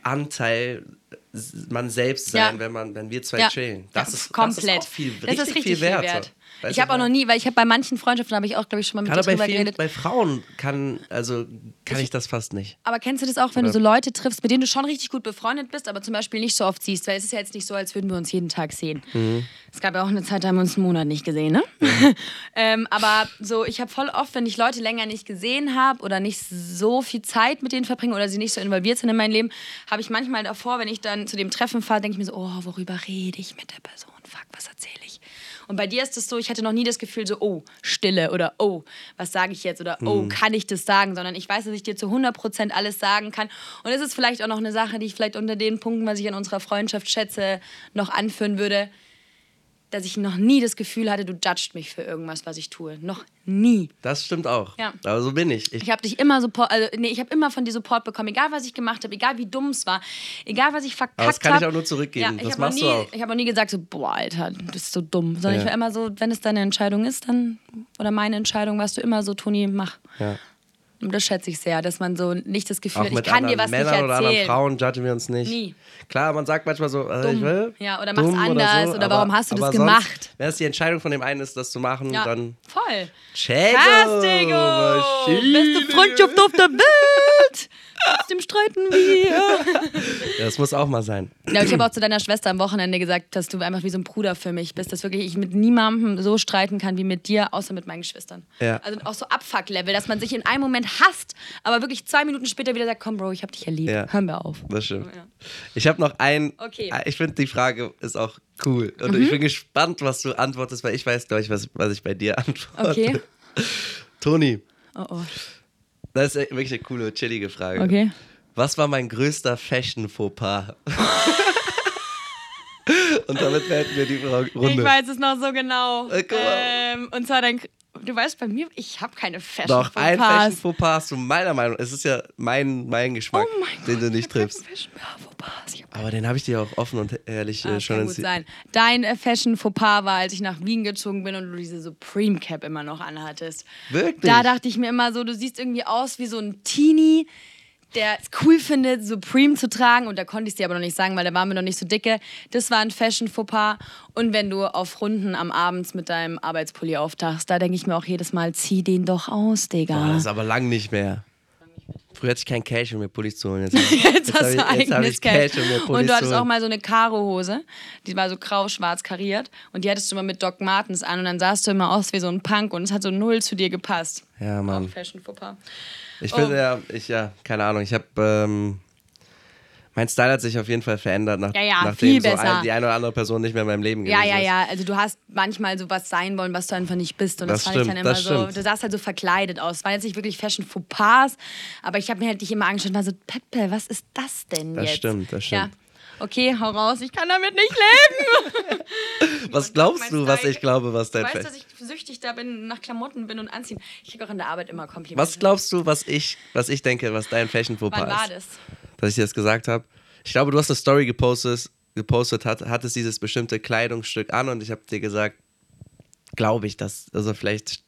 Anteil man selbst sein, Ja. wenn man, wenn wir zwei Ja. chillen. Das, Ja, ist komplett. Das ist viel, Das richtig, ist richtig viel wert. so. Weißt Ich habe auch noch nie, weil ich habe bei manchen Freundschaften habe ich auch, glaube ich, schon mal mit Gerade dir bei drüber vielen, geredet. bei Frauen kann, also kann ich, das fast nicht. Aber kennst du das auch, wenn Oder? du so Leute triffst, mit denen du schon richtig gut befreundet bist, aber zum Beispiel nicht so oft siehst? Weil es ist ja jetzt nicht so, als würden wir uns jeden Tag sehen. Mhm. Es gab ja auch eine Zeit, da haben wir uns einen Monat nicht gesehen, ne? ähm, aber so, ich habe voll oft, wenn ich Leute länger nicht gesehen habe oder nicht so viel Zeit mit denen verbringe oder sie nicht so involviert sind in mein Leben, habe ich manchmal davor, wenn ich dann zu dem Treffen fahre, denke ich mir so, oh, worüber rede ich mit der Person? Fuck, was erzähle ich? Und bei dir ist es so, ich hatte noch nie das Gefühl so, oh, Stille oder oh, was sage ich jetzt oder oh, kann ich das sagen, sondern ich weiß, dass ich dir zu 100% alles sagen kann. Und es ist vielleicht auch noch eine Sache, die ich vielleicht unter den Punkten, was ich an unserer Freundschaft schätze, noch anführen würde, dass ich noch nie das Gefühl hatte, du judgst mich für irgendwas, was ich tue. Noch nie. Das stimmt auch. Ja. Aber so bin ich. ich Ich habe dich immer Support, also nee, ich habe immer von dir Support bekommen, egal was ich gemacht habe, egal wie dumm es war, egal was ich verkackt habe. Das kann ich auch nur zurückgeben. Ja, ich Das machst nie, du auch. ich habe noch nie gesagt so, boah, Alter, du bist so dumm, sondern Ja. ich war immer so, wenn es deine Entscheidung ist, dann oder meine Entscheidung, warst du immer so, Toni, mach. ja. Und das schätze ich sehr, dass man so nicht das Gefühl hat, ich kann dir was Männern nicht oder anderen erzählen. Frauen judgen wir uns nicht. Nie. Klar, man sagt manchmal so, äh, ich will. Ja, oder mach's anders, so, oder warum hast du das aber gemacht? Wenn es die Entscheidung von dem einen ist, das zu machen, Ja, dann voll. Chego. Beste Freundschaft auf der Welt! Trotzdem streiten wir. Ja, das muss auch mal sein. Ja, ich habe auch zu deiner Schwester am Wochenende gesagt, dass du einfach wie so ein Bruder für mich bist, dass wirklich ich mit niemandem so streiten kann wie mit dir, außer mit meinen Geschwistern. Ja. Also auch so Abfuck-Level, dass man sich in einem Moment hasst, aber wirklich zwei Minuten später wieder sagt, komm Bro, ich hab dich ja lieb. Ja. Hören wir auf. Das stimmt. Ja. Ich habe noch ein. Okay. Ich finde, die Frage ist auch cool. Und ich bin gespannt, was du antwortest, weil ich weiß, glaube ich, was, was ich bei dir antworte. Okay. Toni, Oh oh. Das ist wirklich eine coole, chillige Frage. Okay. Was war mein größter Fashion-Fauxpas? Und damit beenden wir die Runde. Ich weiß es noch so genau. Äh. Ähm, und zwar dein. Du weißt bei mir, ich habe keine Fashion Doch, ein Fauxpas. Fashion-Fauxpas hast du meiner Meinung Es ist ja mein, mein Geschmack, Oh mein den Gott, du ich nicht triffst. Fashion Fauxpas. Aber den habe ich dir auch offen und ehrlich Ah, äh, schon kann gut sein. Dein äh, Fashion Fauxpas war, als ich nach Wien gezogen bin und du diese Supreme Cap immer noch anhattest. Wirklich? Da dachte ich mir immer so, du siehst irgendwie aus wie so ein Teenie, der es cool findet, Supreme zu tragen. Und da konnte ich es dir aber noch nicht sagen, weil da waren wir noch nicht so dicke. Das war ein Fashion Fauxpas. Und wenn du auf Runden am Abend mit deinem Arbeitspulli auftachst, da denke ich mir auch jedes Mal, zieh den doch aus, Digga. Boah, das ist aber lang nicht mehr. Früher hatte ich kein Cash, um mir Pullis zu holen. Jetzt, Jetzt, hab hast du jetzt eigenes Cash, um mir Cash. Pullis Und du hattest auch mal so eine Karo-Hose. Die war so grau-schwarz kariert. Und die hattest du immer mit Doc Martens an. Und dann sahst du immer aus wie so ein Punk. Und es hat so null zu dir gepasst. Ja, Mann. Auch Fashion Fauxpas. Ich Oh. finde ja, ich ja, keine Ahnung, ich habe ähm, mein Style hat sich auf jeden Fall verändert, nach, Ja, ja, nachdem so ein, die eine oder andere Person nicht mehr in meinem Leben Ja, gewesen ja, ist. ja. Also du hast manchmal so was sein wollen, was du einfach nicht bist. Und das, Das fand ich stimmt, dann immer das so. stimmt. Du sahst halt so verkleidet aus. Es waren jetzt nicht wirklich Fashion Fauxpas, aber ich habe mir halt dich immer angeschaut und war so, Peppe, was ist das denn Das jetzt? stimmt, das stimmt. Ja. Okay, hau raus, ich kann damit nicht leben. Was glaubst du, was ich glaube, was Du dein weißt, Fa- dass ich süchtig da bin, nach Klamotten bin und anziehen. Ich kriege auch in der Arbeit immer Komplimente. Was glaubst du, was ich, was ich denke, was dein Fashion Fauxpas Wann war ist? das? Dass ich dir das gesagt habe? Ich glaube, du hast eine Story gepostet, gepostet hat, hattest dieses bestimmte Kleidungsstück an und ich habe dir gesagt, glaube ich, dass, also vielleicht,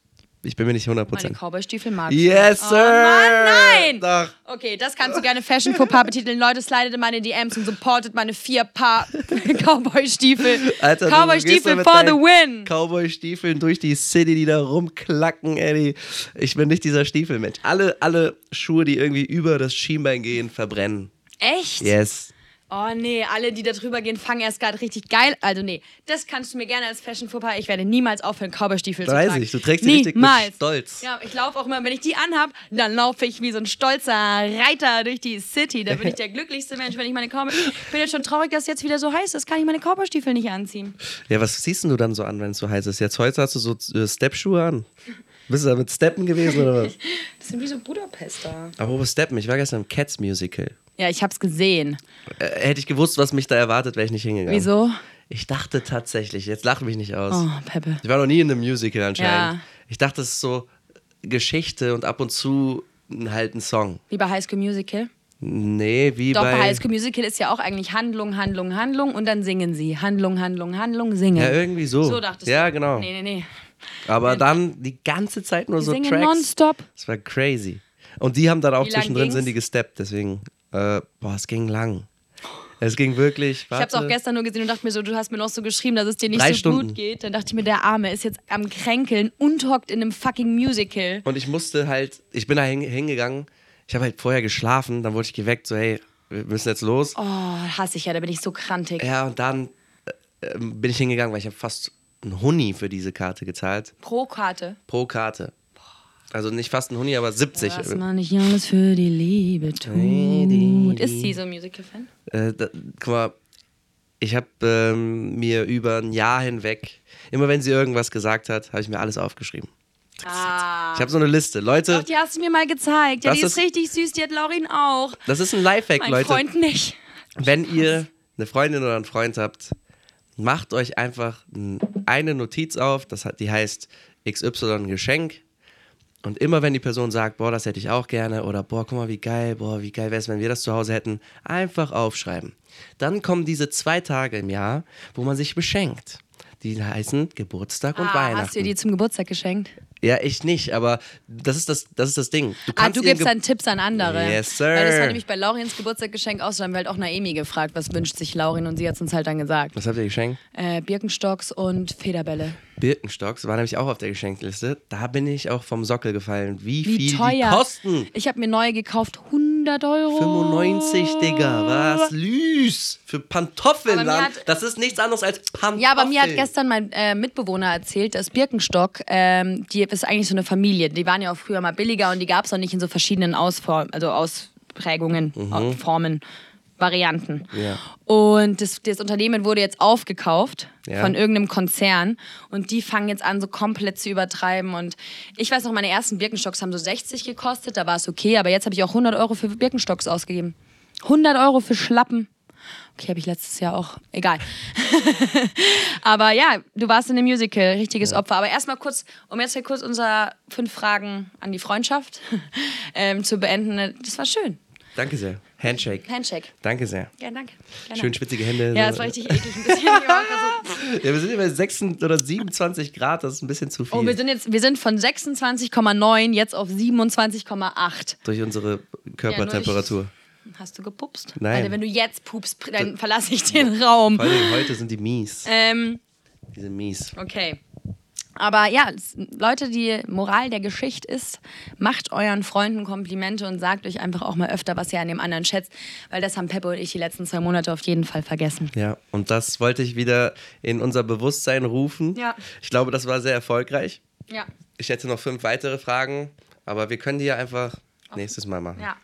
ich bin mir nicht 100%. Meine Cowboy-Stiefel mag ich. Yes, Oh sir! Mann, nein! Doch. Okay, das kannst du gerne Fashion Fauxpas betiteln. Leute, slidet in meine DMs und supportet meine vier Paar Cowboy-Stiefel. Alter, Cowboy-Stiefel for the win. Cowboy-Stiefeln durch die City, die da rumklacken, ey. Ich bin nicht dieser Stiefelmensch. Alle, alle Schuhe, die irgendwie über das Schienbein gehen, verbrennen. Echt? Yes. Oh nee, alle, die da drüber gehen, fangen erst gerade richtig geil. Also nee, das kannst du mir gerne als Fashion Fauxpas. Ich werde niemals aufhören, Cowboy-Stiefel zu Weiß tragen. ich, du trägst sie richtig mit. Stolz. Ja, ich laufe auch immer, wenn ich die anhab, dann laufe ich wie so ein stolzer Reiter durch die City. Da bin ich der glücklichste Mensch, wenn ich meine Cowboy... Ich bin jetzt schon traurig, dass es jetzt wieder so heiß ist. Kann ich meine Cowboy-Stiefel nicht anziehen. Ja, was ziehst denn du dann so an, wenn es so heiß ist? Jetzt heute hast du so äh, Step-Schuhe an. Bist du da mit Steppen gewesen oder was? Das sind wie so Budapester. Apropos Steppen, ich war gestern im Cats Musical. Ja, ich hab's gesehen. Äh, hätte ich gewusst, was mich da erwartet, wäre ich nicht hingegangen. Wieso? Ich dachte tatsächlich, jetzt lach mich nicht aus. Oh, Peppe. Ich war noch nie in einem Musical anscheinend. Ja. Ich dachte, es ist so Geschichte und ab und zu halt ein Song. Wie bei High School Musical. Nee, wie Doch, bei bei. High School Musical ist ja auch eigentlich Handlung, Handlung, Handlung und dann singen sie. Handlung, Handlung, Handlung, singen. ja, irgendwie so. So dachtest Ja, du. genau. Nee, nee, nee. Aber dann die ganze Zeit nur Die so singen Tracks. nonstop. Das war crazy. Und die haben dann auch zwischendrin ging's? sind die gesteppt, deswegen, äh, boah, es ging lang. Es ging wirklich. Ich hab's auch warte. gestern nur gesehen und dachte mir so, du hast mir noch so geschrieben, dass es dir nicht Drei so Stunden. gut geht. Dann dachte ich mir, der Arme ist jetzt am Kränkeln und hockt in einem fucking Musical. Und ich musste halt, ich bin da hin, hingegangen, ich habe halt vorher geschlafen, dann wurde ich geweckt, so, hey, wir müssen jetzt los. Oh, hasse ich ja, da bin ich so krantig. Ja, und dann äh, äh, bin ich hingegangen, weil ich habe fast einen Huni für diese Karte gezahlt. Pro Karte. Pro Karte. Also nicht fast ein Huni, aber 70. Was man nicht alles für die Liebe tut. die Ist sie so ein Musical-Fan? Äh, da, guck mal, ich habe ähm, mir über ein Jahr hinweg, immer wenn sie irgendwas gesagt hat, habe ich mir alles aufgeschrieben. Ah. Ich habe so eine Liste. Leute, Doch, die hast du mir mal gezeigt. Ja, Das die ist, ist- richtig süß, die hat Laurin auch. das ist ein Lifehack, Mein Leute. Freund nicht. Wenn ihr eine Freundin oder einen Freund habt, macht euch einfach eine Notiz auf, das hat, die heißt XY Geschenk. Und immer wenn die Person sagt, boah, das hätte ich auch gerne, oder boah, guck mal, wie geil, boah, wie geil wäre es, wenn wir das zu Hause hätten, einfach aufschreiben. Dann kommen diese zwei Tage im Jahr, wo man sich beschenkt. Die heißen Geburtstag und Ah, Weihnachten. hast du ihr die zum Geburtstag geschenkt? Ja, ich nicht, aber das ist das, das, ist das Ding. Du Ah, du gibst dann Tipps an andere. Yes, sir. Weil das war nämlich bei Lauriens Geburtstagsgeschenk aus. Da haben wir halt auch Naemi gefragt, was wünscht sich Laurin und sie hat uns halt dann gesagt. Was habt ihr geschenkt? Äh, Birkenstocks und Federbälle. Birkenstocks war nämlich auch auf der Geschenkliste. Da bin ich auch vom Sockel gefallen. Wie, Wie viel teuer. die kosten. Ich habe mir neue gekauft, 100 Euro. 95, Digga. Was? Lüs. Für hat- Das ist nichts anderes als Pantoffeln. Ja, aber mir hat gestern mein äh, Mitbewohner erzählt, dass Birkenstock, ähm, die ist eigentlich so eine Familie. Die waren ja auch früher mal billiger und die gab es auch nicht in so verschiedenen Ausform also Ausprägungen, Au- Formen, Varianten. Ja. Und das, das Unternehmen wurde jetzt aufgekauft Ja. von irgendeinem Konzern und die fangen jetzt an, so komplett zu übertreiben. Und ich weiß noch, meine ersten Birkenstocks haben so 60 gekostet, da war es okay, aber jetzt habe ich auch 100 Euro für Birkenstocks ausgegeben. 100 Euro für Schlappen. Okay, habe ich letztes Jahr auch. Egal. Aber ja, du warst in dem Musical, richtiges Opfer. Aber erstmal kurz, um jetzt hier kurz unsere fünf Fragen an die Freundschaft ähm, zu beenden. Das war schön. Danke sehr. Handshake. Handshake. Danke sehr. Ja, danke. Gerne. Schön schwitzige Hände. Ja, das war richtig eklig. Ein bisschen. Ja, wir sind über 26 oder 27 Grad, das ist ein bisschen zu viel. oh, wir sind jetzt, wir sind von 26,9 jetzt auf 27,8. durch unsere Körpertemperatur. Hast du gepupst? Nein. Alter, wenn du jetzt pupst, dann verlasse ich den Raum. Vor allem heute sind die mies. Ähm, Die sind mies. Okay. Aber ja, Leute, die Moral der Geschichte ist, macht euren Freunden Komplimente und sagt euch einfach auch mal öfter, was ihr an dem anderen schätzt, weil das haben Peppo und ich die letzten zwei Monate auf jeden Fall vergessen. Ja, und das wollte ich wieder in unser Bewusstsein rufen. Ja. Ich glaube, das war sehr erfolgreich. Ja. Ich hätte noch fünf weitere Fragen, aber wir können die ja einfach nächstes Mal machen. Ja.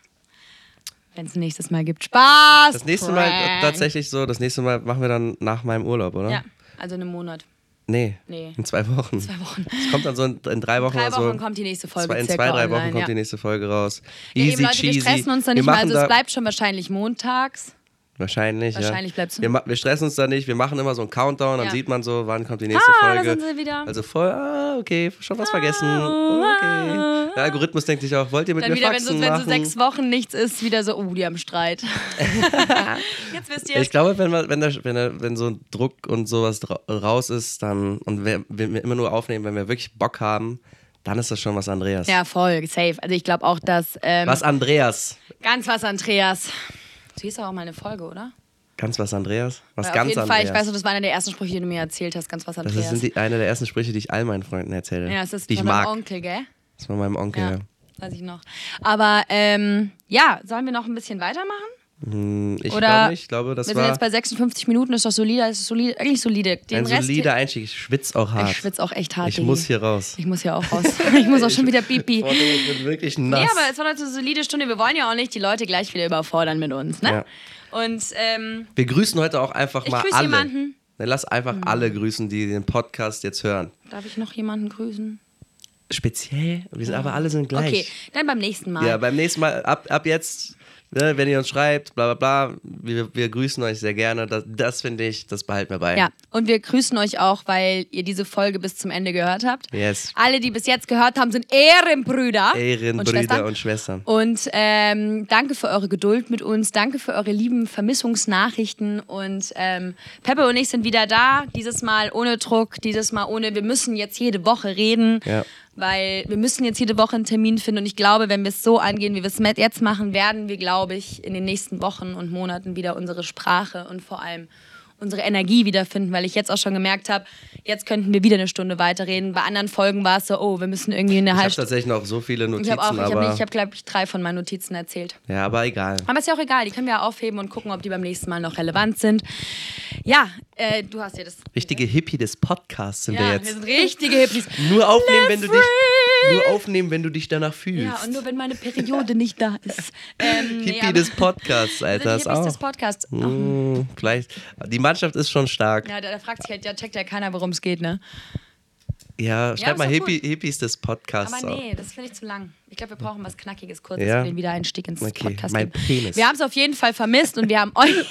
Wenn es nächstes Mal gibt. Spaß! Das nächste Mal Prank. tatsächlich so, das nächste Mal machen wir dann nach meinem Urlaub, oder? Ja, also einen Monat. Nee, Nee. in zwei Wochen. Zwei Wochen. Es kommt dann so in, in drei Wochen Drei oder so. Wochen kommt die nächste Folge. zwei, in zwei, drei Wochen online, kommt ja. die nächste Folge raus. Ja, Easy eben, Leute, cheesy. wir stressen uns da Wir nicht mal. machen Also da- es bleibt schon wahrscheinlich montags. Wahrscheinlich, Wahrscheinlich ja. bleibt's so. Wir, wir stressen uns da nicht, wir machen immer so einen Countdown, dann Ja. sieht man so, wann kommt die nächste Ah, da Folge. sind sie wieder. Also voll, ah, okay, schon was vergessen. Okay. Der Algorithmus denkt sich auch, wollt ihr mit Dann mir wieder, wenn so, Faxen wenn so machen? sechs Wochen nichts ist, wieder so, oh, die haben Streit. Jetzt wisst ihr ich glaube, wenn, man, wenn, der, wenn, der, wenn so ein Druck und sowas raus ist, dann und wir, wenn wir immer nur aufnehmen, wenn wir wirklich Bock haben, dann ist das schon was Andreas. Ja, voll, safe. Also ich glaube auch, dass ähm, Was Andreas? ganz was Andreas. So hieß auch mal eine Folge, oder? Ganz was Andreas? Was Weil ganz auf jeden Andreas? Fall, ich weiß noch, das war einer der ersten Sprüche, die du mir erzählt hast, ganz was das Andreas. ist, sind die, eine der ersten Sprüche, die ich all meinen Freunden erzähle. ja, das ist die von meinem. Onkel, gell? Das ist von meinem Onkel. Ja, Ja. weiß ich noch. Aber ähm, ja, sollen wir noch ein bisschen weitermachen? Hm, Ich Oder glaube nicht. Ich glaube, das wir sind jetzt bei 56 Minuten, ist doch solide, ist solide, eigentlich solide. Den ein Rest solider Einstieg. Ich schwitze auch hart. ich schwitze auch echt hart. Ich Digi. muss hier raus. Ich muss hier auch raus. Ich muss auch schon wieder pipi. Ich bin wirklich nass. Nee, aber es war heute eine solide Stunde. Wir wollen ja auch nicht die Leute gleich wieder überfordern mit uns, ne? Ja. Und ähm, Wir grüßen heute auch einfach Ich mal alle. jemanden. Mhm. Lass einfach alle grüßen, die den Podcast jetzt hören. darf ich noch jemanden grüßen? Speziell? Wir sind aber alle sind gleich. Okay, dann beim nächsten Mal. Ja, beim nächsten Mal, ab, ab jetzt, ne, wenn ihr uns schreibt, bla bla bla, wir, wir grüßen euch sehr gerne. Das, das finde ich, das behalten wir bei. Ja, und wir grüßen euch auch, weil ihr diese Folge bis zum Ende gehört habt. Yes. Alle, die bis jetzt gehört haben, sind Ehrenbrüder. Ehrenbrüder und Schwestern. und Schwestern. Und ähm, danke für eure Geduld mit uns, danke für eure lieben Vermissungsnachrichten. Und ähm, Peppe und ich sind wieder da, dieses Mal ohne Druck, dieses Mal ohne, wir müssen jetzt jede Woche reden, Ja. Weil wir müssen jetzt jede Woche einen Termin finden. Und ich glaube, wenn wir es so angehen, wie wir es jetzt machen, werden wir, glaube ich, in den nächsten Wochen und Monaten wieder unsere Sprache und vor allem unsere Energie wiederfinden, weil ich jetzt auch schon gemerkt habe, jetzt könnten wir wieder eine Stunde weiterreden. Bei anderen Folgen war es so, oh, wir müssen irgendwie eine Ich habe halbe tatsächlich noch so viele Ich Notizen, habe auch, ich habe, hab, glaube ich, drei von meinen Notizen erzählt. ja, aber egal. Aber ist ja auch egal, die können wir ja aufheben und gucken, ob die beim nächsten Mal noch relevant sind. Ja, äh, du hast ja das. Richtige Hippie des Podcasts sind wir Ja, jetzt. wir sind richtige Hippies. nur aufnehmen, wenn du dich! Nur aufnehmen, wenn du dich danach fühlst. Ja, und nur wenn meine Periode nicht da ist. Ähm, nee, Hippie aber- des Podcasts, Alter. Hippies auch. des Podcasts. Hm, vielleicht. Die Mannschaft ist schon stark. Ja, da, da fragt sich halt, ja, checkt ja keiner, worum es geht, ne? Ja, schreib ist mal Hippie, Hippies des Podcasts Aber nee, das finde ich zu lang. Ich glaube, wir brauchen was Knackiges, kurzes Ja? für den Wiedereinstieg ins Okay, Podcast. mein Penis. Wir haben es auf jeden Fall vermisst und wir haben euch.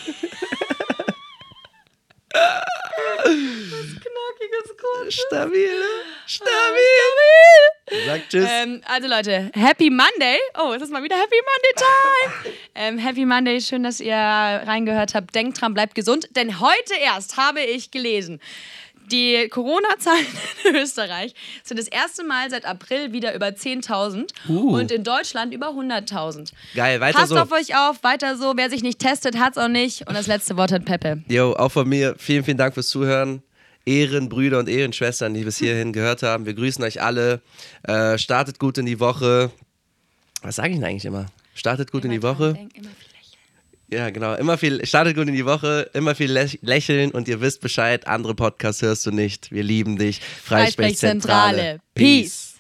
was Knackiges, kurzes. Stabil, ne? Stabil. Sag Tschüss. Ähm, also Leute, Happy Monday. Oh, es ist mal wieder Happy Monday Time. ähm, Happy Monday, schön, dass ihr reingehört habt. Denkt dran, bleibt gesund. Denn heute erst habe ich gelesen, die Corona-Zahlen in Österreich sind das erste Mal seit April wieder über 10.000 Uh. und in Deutschland über 100.000. Geil, weiter Passt so. auf euch auf, weiter so. Wer sich nicht testet, hat's auch nicht. Und das letzte Wort hat Peppe. Jo, auch von mir vielen, vielen Dank fürs Zuhören. Ehrenbrüder und Ehrenschwestern, die bis hierhin gehört haben. Wir grüßen euch alle. Äh, startet gut in die Woche. Was sage ich denn eigentlich immer? Startet gut Immer in die Woche. denken. Ja, genau. Immer viel, startet gut in die Woche, immer viel lä- lächeln und ihr wisst Bescheid, andere Podcasts hörst du nicht. Wir lieben dich. Freisprechzentrale. Peace.